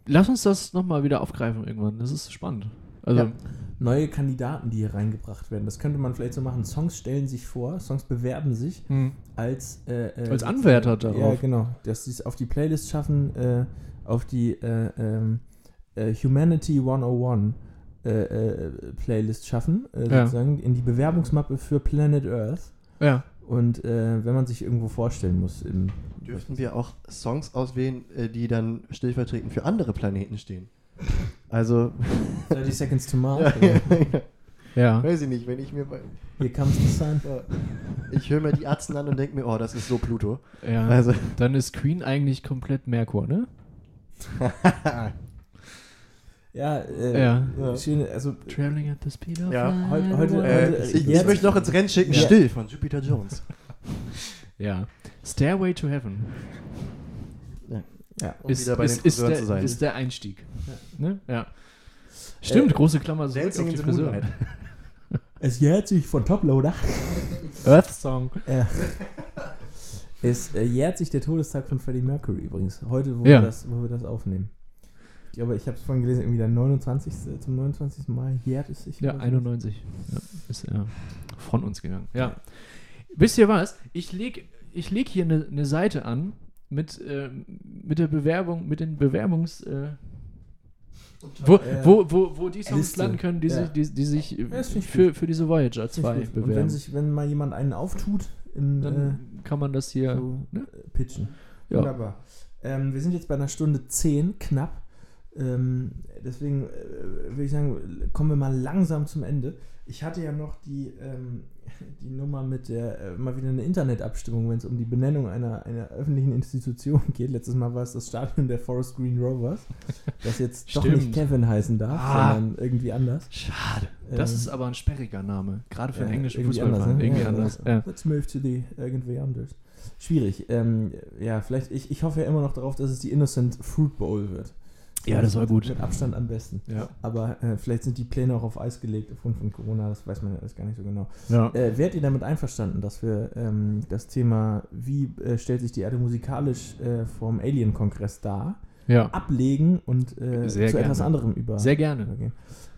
Lass uns das nochmal wieder aufgreifen irgendwann. Das ist spannend. Also, Ja. Neue Kandidaten, die hier reingebracht werden. Das könnte man vielleicht so machen. Songs stellen sich vor, Songs bewerben sich hm. als äh, äh, Als Anwärter Ja, darauf. genau. Dass sie es auf die Playlist schaffen, äh, auf die äh, ähm, äh, Humanity 101 äh, äh, Playlist schaffen, äh, Ja. sozusagen in die Bewerbungsmappe für Planet Earth. ja. Und äh, wenn man sich irgendwo vorstellen muss, im, Dürften wir auch Songs auswählen, äh, die dann stellvertretend für andere Planeten stehen? Also, 30 Seconds to Mars, ja, Ja. weiß ich nicht, wenn ich mir bei, Here Comes the Sun. ich höre mir die Arzten an und denke mir, oh, das ist so Pluto. ja. Also, Dann ist Queen eigentlich komplett Merkur, ne? Ja, äh, Ja. Ja. schöne, also Traveling at the speed of Ja, light. heute- heute- äh, heute- ich, ich möchte noch ins Rennen schicken, Ja. still von Jupiter Jones. Ja. Stairway to Heaven. ja. Um ist, wieder bei ist, den ist, Friseuren der, zu sein. ist der Einstieg. Ne? Ja. Stimmt, Äh, große Klammer zurück Dancing auf die Friseur. Es jährt sich von Toploader. Earth Song. Ja. Es äh, jährt sich der Todestag von Freddie Mercury übrigens. Heute, wo, Ja. wir, das, wo wir das aufnehmen. Ich glaube, ich habe es vorhin gelesen, irgendwie der 29. zum 29. Mal jährt es sich. Ja, oder so. 91. Ja, ist er von uns gegangen. Ja. Wisst ihr was? Ich leg, ich leg hier eine ne Seite an mit, äh, mit der Bewerbung, mit den Bewerbungs. Äh, Wo, Äh, wo, wo, wo die Songs Liste. landen können, die Ja. sich, die, die sich äh, für, für diese Voyager 2 Finde ich gut. Und bewerben. wenn, sich, wenn mal jemand einen auftut, in, dann kann man das äh, hier. so ne? äh, pitchen. Ja. Wunderbar. Ähm, wir sind jetzt bei einer Stunde 10, knapp. Ähm, deswegen äh, würde ich sagen, kommen wir mal langsam zum Ende. Ich hatte ja noch die, ähm, die Nummer mit der, äh, mal wieder eine Internetabstimmung, wenn es um die Benennung einer, einer öffentlichen Institution geht. Letztes Mal war es das Stadion der Forest Green Rovers, das jetzt doch nicht Kevin heißen darf, Ah. sondern irgendwie anders. Schade. Das Ähm, ist aber ein sperriger Name. Gerade für einen Ja, englischen Fußballverein. anders, ne? Irgendwie Ja, anders. Ja. Let's move to the irgendwie anders. Schwierig. Ähm, ja, vielleicht, ich, ich hoffe ja immer noch darauf, dass es die Innocent Fruit Bowl wird. Ja, das war gut. Mit Abstand am besten. Ja. Aber äh, vielleicht sind die Pläne auch auf Eis gelegt aufgrund von Corona, das weiß man ja alles gar nicht so genau. Ja. Äh, wärt ihr damit einverstanden, dass wir ähm, das Thema, wie äh, stellt sich die Erde musikalisch äh, vom Alien-Kongress dar, ja. ablegen und äh, zu etwas gerne. anderem über, Sehr gerne. übergehen?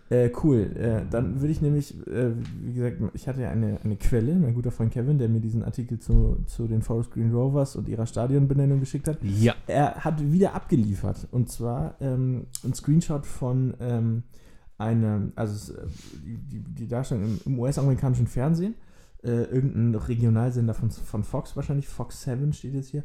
Äh, cool. Äh, dann würde ich nämlich, äh, wie gesagt, ich hatte ja eine, eine Quelle, mein guter Freund Kevin, der mir diesen Artikel zu, zu den Forest Green Rovers und ihrer Stadionbenennung geschickt hat. Ja. Er hat wieder abgeliefert. Und zwar ähm, ein Screenshot von ähm, einem, also äh, die, die, Darstellung im, im US-amerikanischen Fernsehen. Äh, irgendein Regionalsender von, von Fox wahrscheinlich, Fox 7 steht jetzt hier.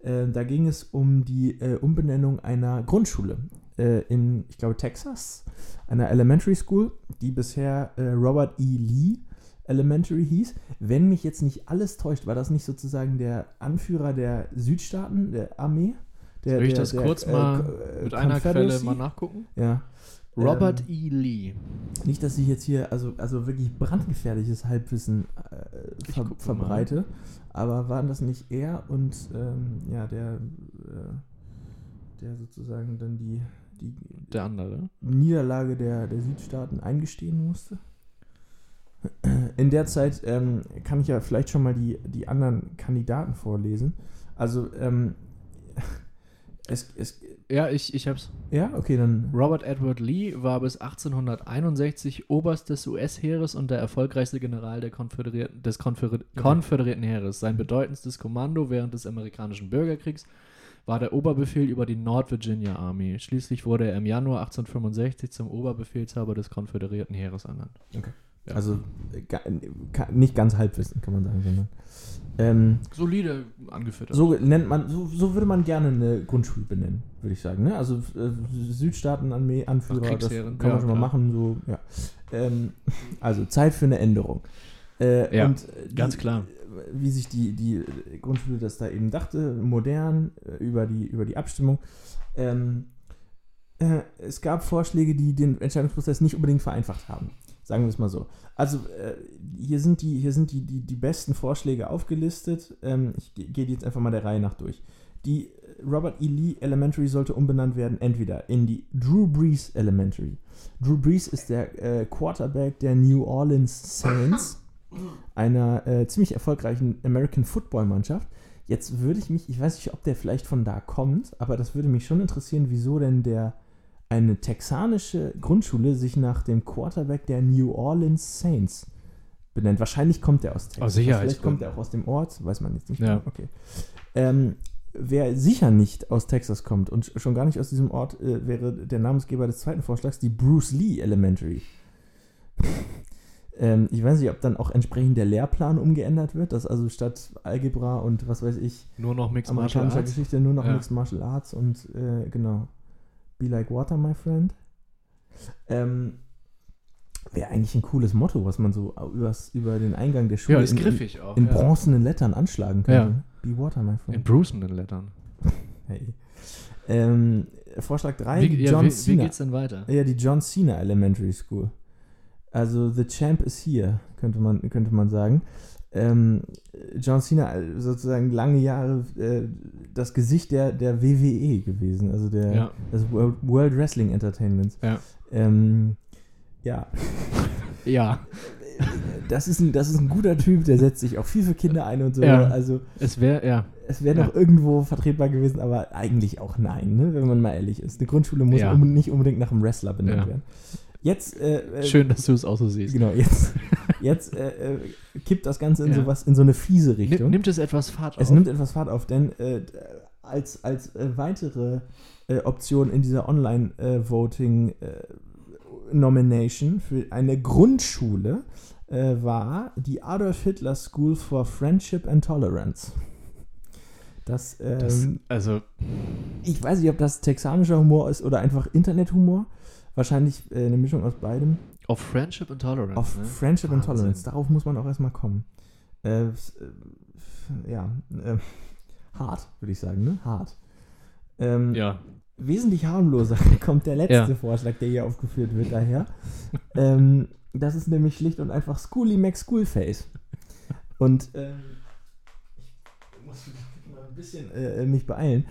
Äh, da ging es um die Umbenennung einer Grundschule äh, in, ich glaube, Texas, einer Elementary School, die bisher äh, Robert E. Lee Elementary hieß. Wenn mich jetzt nicht alles täuscht, war das nicht sozusagen der Anführer der Südstaaten, der Armee? Der, Soll ich der- das der, kurz äh, mal äh, Mit einer Quelle mal nachgucken. Ja. Robert Ähm, E. Lee. nicht, dass ich jetzt hier also, also wirklich brandgefährliches Halbwissen äh, ver guck mal. verbreite, aber waren das nicht er und ähm, ja, der, äh, der sozusagen dann die, die Der andere. Niederlage der, der Südstaaten eingestehen musste? In der Zeit ähm, kann ich ja vielleicht schon mal die, die anderen Kandidaten vorlesen. Also, ähm, es, es, Ja, ich, ich hab's. ja, okay, dann. Robert Edward Lee war bis 1861 Oberst des US-Heeres und der erfolgreichste General der Konföderierten, des Konföder Konföderierten Heeres. Sein bedeutendstes Kommando während des amerikanischen Bürgerkriegs war der Oberbefehl über die Nord Virginia Army. Schließlich wurde er im Januar 1865 zum Oberbefehlshaber des Konföderierten Heeres ernannt. Ja. Also äh, nicht ganz Halbwissen, kann man sagen, sondern. Ähm, Solide angefüttert. so nennt man, so, so würde man gerne eine Grundschule benennen, würde ich sagen. Ne? Also äh, Südstaaten-Anführer, Ach, das kann man ja, schon mal machen. So, ja. ähm, also Zeit für eine Änderung. Äh, Ja, und äh, ganz klar. Wie sich die, die Grundschule das da eben dachte, modern, äh, über die, über die Abstimmung. Ähm, äh, es gab Vorschläge, die den Entscheidungsprozess nicht unbedingt vereinfacht haben. Sagen wir es mal so. Also äh, hier sind die, hier sind die, die, die besten Vorschläge aufgelistet. Ähm, ich ge- gehe jetzt einfach mal der Reihe nach durch. Die äh, Robert E. Lee Elementary sollte umbenannt werden, entweder in die Drew Brees Elementary. Drew Brees ist der äh, Quarterback der New Orleans Saints, einer äh, ziemlich erfolgreichen American Football Mannschaft. Jetzt würde ich mich, ich weiß nicht, ob der vielleicht von da kommt, aber das würde mich schon interessieren, wieso denn der eine texanische Grundschule sich nach dem Quarterback der New Orleans Saints benennt. Wahrscheinlich kommt der aus Texas. Aus. Vielleicht kommt er auch aus dem Ort, weiß man jetzt nicht. Ja. genau. Okay. Ähm, wer sicher nicht aus Texas kommt und schon gar nicht aus diesem Ort, äh, wäre der Namensgeber des zweiten Vorschlags die Bruce Lee Elementary. Ähm, ich weiß nicht, ob dann auch entsprechend der Lehrplan umgeändert wird, dass also statt Algebra und was weiß ich, Nur noch Mixed Martial Arts. Geschichte nur noch Ja. Mixed Martial Arts und äh, genau. Be like water, my friend. Ähm, Wäre eigentlich ein cooles Motto, was man so übers, über den Eingang der Schule Ja, in, griffig auch. in ja. bronzenen Lettern anschlagen könnte. Be water, my In friend. bruisenden Lettern. Hey. Ähm, Vorschlag 3, Wie, die ja, John wie, wie Cena. geht's denn weiter? Ja, die John Cena Elementary School. Also The Champ is here, könnte man, könnte man sagen. Ähm, John Cena äh, sozusagen lange Jahre äh, das Gesicht der, der WWE gewesen, also der Ja. des World, World Wrestling Entertainments. Ja. Ähm, ja, Ja, das ist, ein, das ist ein guter Typ, der setzt sich auch viel für Kinder ein und so. Ja. Also es wäre, ja. es wäre Ja. noch irgendwo vertretbar gewesen, aber eigentlich auch nein, ne? wenn man mal ehrlich ist. Eine Grundschule muss Ja. um, nicht unbedingt nach einem Wrestler benannt werden. Jetzt äh, äh, Schön, dass du es auch so siehst. Genau, jetzt, jetzt äh, äh, kippt das Ganze in, Ja. sowas, in so eine fiese Richtung. nimmt es etwas Fahrt es auf? nimmt etwas Fahrt auf, denn äh, als, als äh, weitere Option in dieser Online-Voting-Nomination für eine Grundschule war die Adolf Hitler School for Friendship and Tolerance. Das, ähm, Das, also, ich weiß nicht, ob das texanischer Humor ist oder einfach Internethumor. Wahrscheinlich äh, eine Mischung aus beidem. auf Friendship and Tolerance. Auf ne? Friendship and Wahnsinn. Tolerance. Darauf muss man auch erstmal kommen. Äh, äh, ja, äh, hart, würde ich sagen, ne? Hart. Ähm, Ja. Wesentlich harmloser kommt der letzte Ja. Vorschlag, der hier aufgeführt wird, daher. ähm, das ist nämlich schlicht und einfach Schooly McSchoolface. Und ähm, ich muss mal ein bisschen äh, mich beeilen.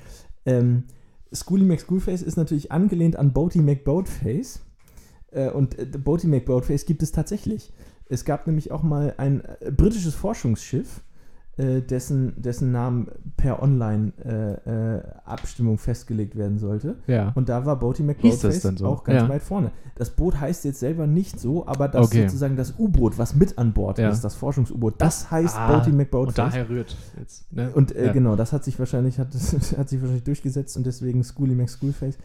Ähm, Schooly McSchoolface ist natürlich angelehnt an Boaty McBoatface. Äh, und äh, Boaty McBoatface gibt es tatsächlich. Es gab nämlich auch mal ein äh, britisches Forschungsschiff, äh, dessen, dessen Namen per Online-Abstimmung festgelegt werden sollte. Ja. Und da war Boaty McBoatface so? auch ganz Ja. weit vorne. Das Boot heißt jetzt selber nicht so, aber das Okay. sozusagen das U-Boot, was mit an Bord Ja. ist, das Forschungs-U-Boot, das heißt Ah, Boaty Und McBoatface. daher rührt jetzt. Ne? Und äh, genau, das hat sich wahrscheinlich, hat, hat sich wahrscheinlich durchgesetzt und deswegen Schooly McSchoolface.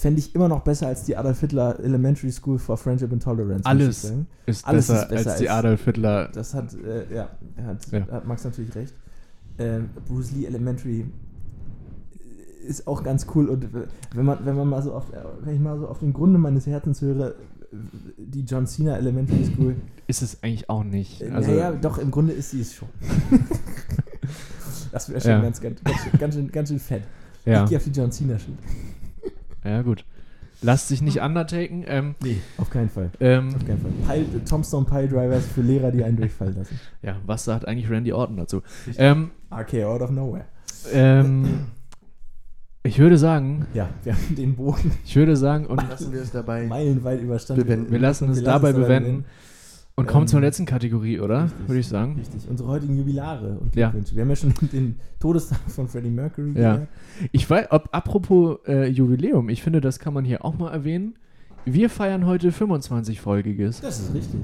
Fände ich immer noch besser als die Adolf Hitler Elementary School for Friendship and Tolerance. Alles. Ist, alles besser ist besser als die Adolf Hitler. Das hat, äh, ja, hat, Ja. hat Max natürlich recht. Ähm, Bruce Lee Elementary ist auch ganz cool und äh, wenn man, wenn man mal so auf, äh, wenn ich mal so auf den Grunde meines Herzens höre, äh, die John Cena Elementary School, Ist es eigentlich auch nicht. äh, Also, naja, doch, im Grunde ist sie es schon. das wäre schon Ja. ganz, ganz, ganz, schön, ganz, schön, fett. ja. Ich gehe auf die John Cena Schiene. Ja, gut. Lasst sich nicht undertaken. Ähm, Nee, auf keinen Fall. ähm, Auf keinen Fall. Pile, Tombstone Pile Drivers für Lehrer, die einen durchfallen lassen. ja, was sagt eigentlich Randy Orton dazu? Ähm, RK out of nowhere. ähm, ich würde sagen, Ja, wir haben den Bogen ich würde sagen, und Lassen wir es dabei. meilenweit überstanden. Bewenden. wir lassen es Wir dabei dabei bewenden und kommen Ähm, zur letzten Kategorie, oder? richtig. Würde ich sagen. Richtig. Unsere heutigen Jubilare und Ja. Glückwünsche. Wir haben ja schon den Todestag von Freddie Mercury Ja. gesagt. Ich weiß, ob, apropos äh, Jubiläum, ich finde, das kann man hier auch mal erwähnen. Wir feiern heute 25-folgiges. Das ist richtig.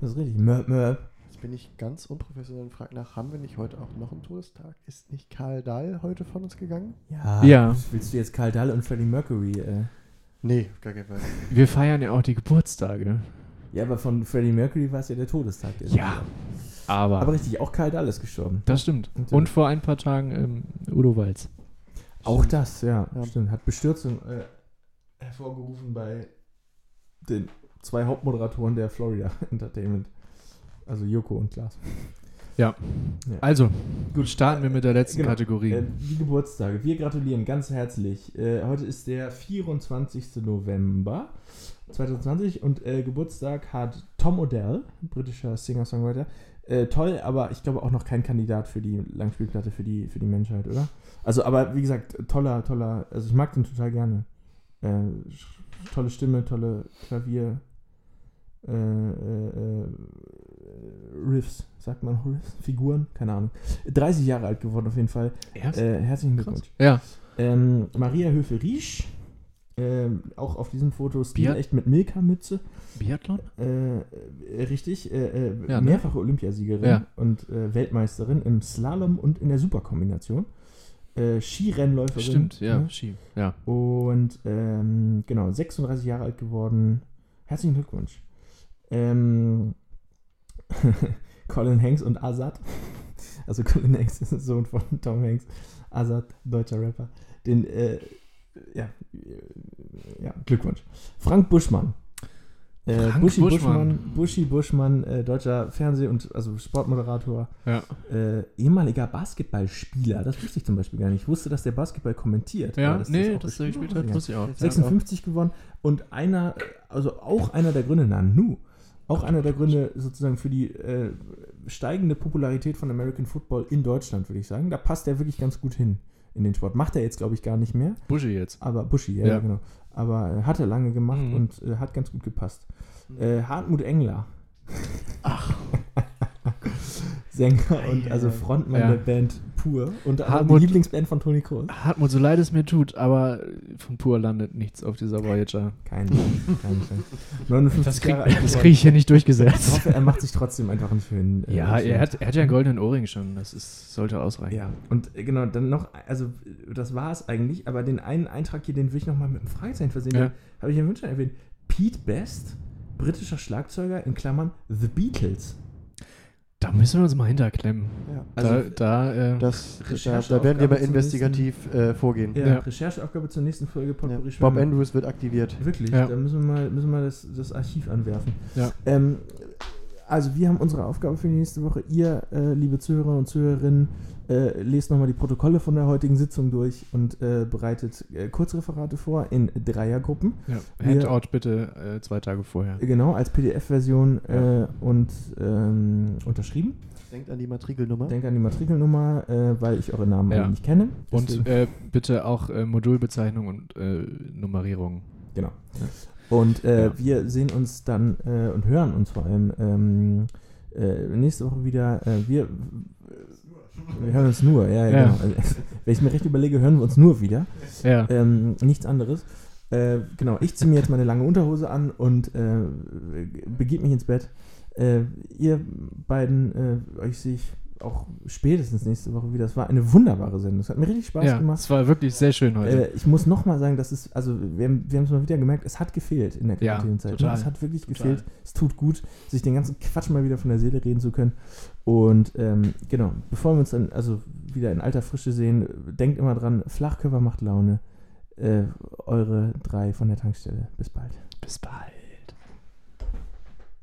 Das ist richtig. Mö, mö. Jetzt bin ich ganz unprofessionell und frage nach, haben wir nicht heute auch noch einen Todestag? Ist nicht Karl Dahl heute von uns gegangen? Ja. Ja. Willst du jetzt Karl Dahl und Freddie Mercury? Äh, Nee, gar keinen Fall. Wir feiern ja auch die Geburtstage. Ja, aber von Freddie Mercury war es ja der Todestag. Der Ja. Aber, Aber richtig, auch Karl Dahl ist gestorben. das stimmt. Natürlich. Und vor ein paar Tagen ähm, Udo Walz. Auch das, ja, Ja. stimmt. Hat Bestürzung äh, hervorgerufen bei den zwei Hauptmoderatoren der Florida Entertainment. Also Joko und Klaas. Also, gut, starten wir mit der letzten Genau. Kategorie. Äh, die Geburtstage. Wir gratulieren ganz herzlich. Äh, heute ist der 24. November 2020 und äh, Geburtstag hat Tom Odell, britischer Singer-Songwriter. Äh, toll, aber ich glaube auch noch kein Kandidat für die Langspielplatte für die, für die Menschheit, oder? Also, aber wie gesagt, toller, toller, also ich mag den total gerne. Äh, tolle Stimme, tolle Klavier. Äh, äh, äh, Riffs, sagt man Riffs? Figuren? Keine Ahnung. 30 Jahre alt geworden auf jeden Fall. Erst? Herzlichen. Glückwunsch. ja. Ähm, Maria Höfe-Riesch, ähm, auch auf diesem Foto Stil echt mit Milka-Mütze. Biathlon? Äh, äh, richtig, äh, äh, Ja, ne? mehrfache Olympiasiegerin Ja. und äh, Weltmeisterin im Slalom und in der Superkombination. Äh, Skirennläuferin. Stimmt, ja. ne? Ski. Ja. Und ähm, genau, 36 Jahre alt geworden. Herzlichen Glückwunsch. Ähm, Colin Hanks und Azad. Also Colin Hanks ist der Sohn von Tom Hanks. Azad, deutscher Rapper. Den, ja, ja, Glückwunsch. Frank Buschmann. Äh, Frank Buschi Buschmann. Buschmann, Buschi Buschmann, äh, deutscher Fernseh- und also Sportmoderator, Ja. äh, ehemaliger Basketballspieler. Das wusste ich zum Beispiel gar nicht. Ich wusste, dass der Basketball kommentiert. Ja, dass nee, auch das er gespielt hat, wusste ich auch. 56 gewonnen und einer, also auch einer der Gründe, Nanu, auch einer der Gründe sozusagen für die äh, steigende Popularität von American Football in Deutschland, würde ich sagen. Da passt er wirklich ganz gut hin in den Sport. Macht er jetzt, glaube ich, gar nicht mehr, Buschi jetzt. aber Buschi, ja, Ja. genau. Aber äh, hat er lange gemacht Mhm. und äh, hat ganz gut gepasst. Äh, Hartmut Engler. Ach. Sänger und also Frontmann Ja. der Band pur. Und Hartmut- die Lieblingsband von Toni Kroos. Hartmut, so leid es mir tut, aber von pur landet nichts auf dieser Voyager. Kein. 59 Das krieg, Jahre alt das geworden. krieg ich hier nicht Ich durchgesetzt. hoffe, er macht sich trotzdem einfach einen schönen. äh, Ja, er hat, er hat ja einen goldenen Ohrring schon. Das ist, sollte ausreichen. Ja, und äh, genau, dann noch, also das war es eigentlich, aber den einen Eintrag hier, den will ich nochmal mit einem Fragezeichen versehen. Ja. Habe ich ja Wünsche erwähnt. Pete Best, britischer Schlagzeuger, in Klammern The Beatles. Da müssen wir uns mal hinterklemmen. Ja. Da, Also, da äh, Das, da, da werden wir mal investigativ äh, vorgehen. Ja, Ja. Rechercheaufgabe zur nächsten Folge Ja. Potpourri Bob Schwimmen. Andrews wird aktiviert. Wirklich, Ja. da müssen wir mal, müssen wir mal das, das Archiv anwerfen. Ja. Ähm, also wir haben unsere Aufgabe für die nächste Woche. Ihr, äh, liebe Zuhörer und Zuhörerinnen, äh, lest nochmal die Protokolle von der heutigen Sitzung durch und äh, bereitet äh, Kurzreferate vor in Dreiergruppen. ja, wir- Handout bitte äh, zwei Tage vorher. Genau, als PDF-Version Ja. äh, und ähm, unterschrieben. Denkt an die Matrikelnummer. Denke an die Matrikelnummer, äh, weil ich eure Namen Ja. nicht kenne. Und Deswegen- äh, bitte auch äh, Modulbezeichnung und äh, Nummerierung. Genau. Und äh, Ja. wir sehen uns dann äh, und hören uns vor allem ähm, äh, nächste Woche wieder. Äh, wir, wir hören uns nur, ja, ja. Ja. genau. Also, wenn ich mir recht überlege, hören wir uns nur wieder. Ja. Ähm, nichts anderes. Äh, genau, ich ziehe mir jetzt meine lange Unterhose an und äh, begebe mich ins Bett. Ihr beiden, euch sehe ich auch spätestens nächste Woche wieder. Es war eine wunderbare Sendung. Es hat mir richtig Spaß ja, gemacht. es war wirklich sehr schön heute. Äh, ich muss nochmal sagen, das ist, also wir, haben- wir haben es mal wieder gemerkt, es hat gefehlt in der Ja, Quarantänezeit. total. Ne? Es hat wirklich Total. gefehlt. Es tut gut, sich den ganzen Quatsch mal wieder von der Seele reden zu können. Und ähm, genau, bevor wir uns dann also wieder in alter Frische sehen, denkt immer dran, Flachkörper macht Laune. Äh, eure drei von der Tankstelle. Bis bald. Bis bald.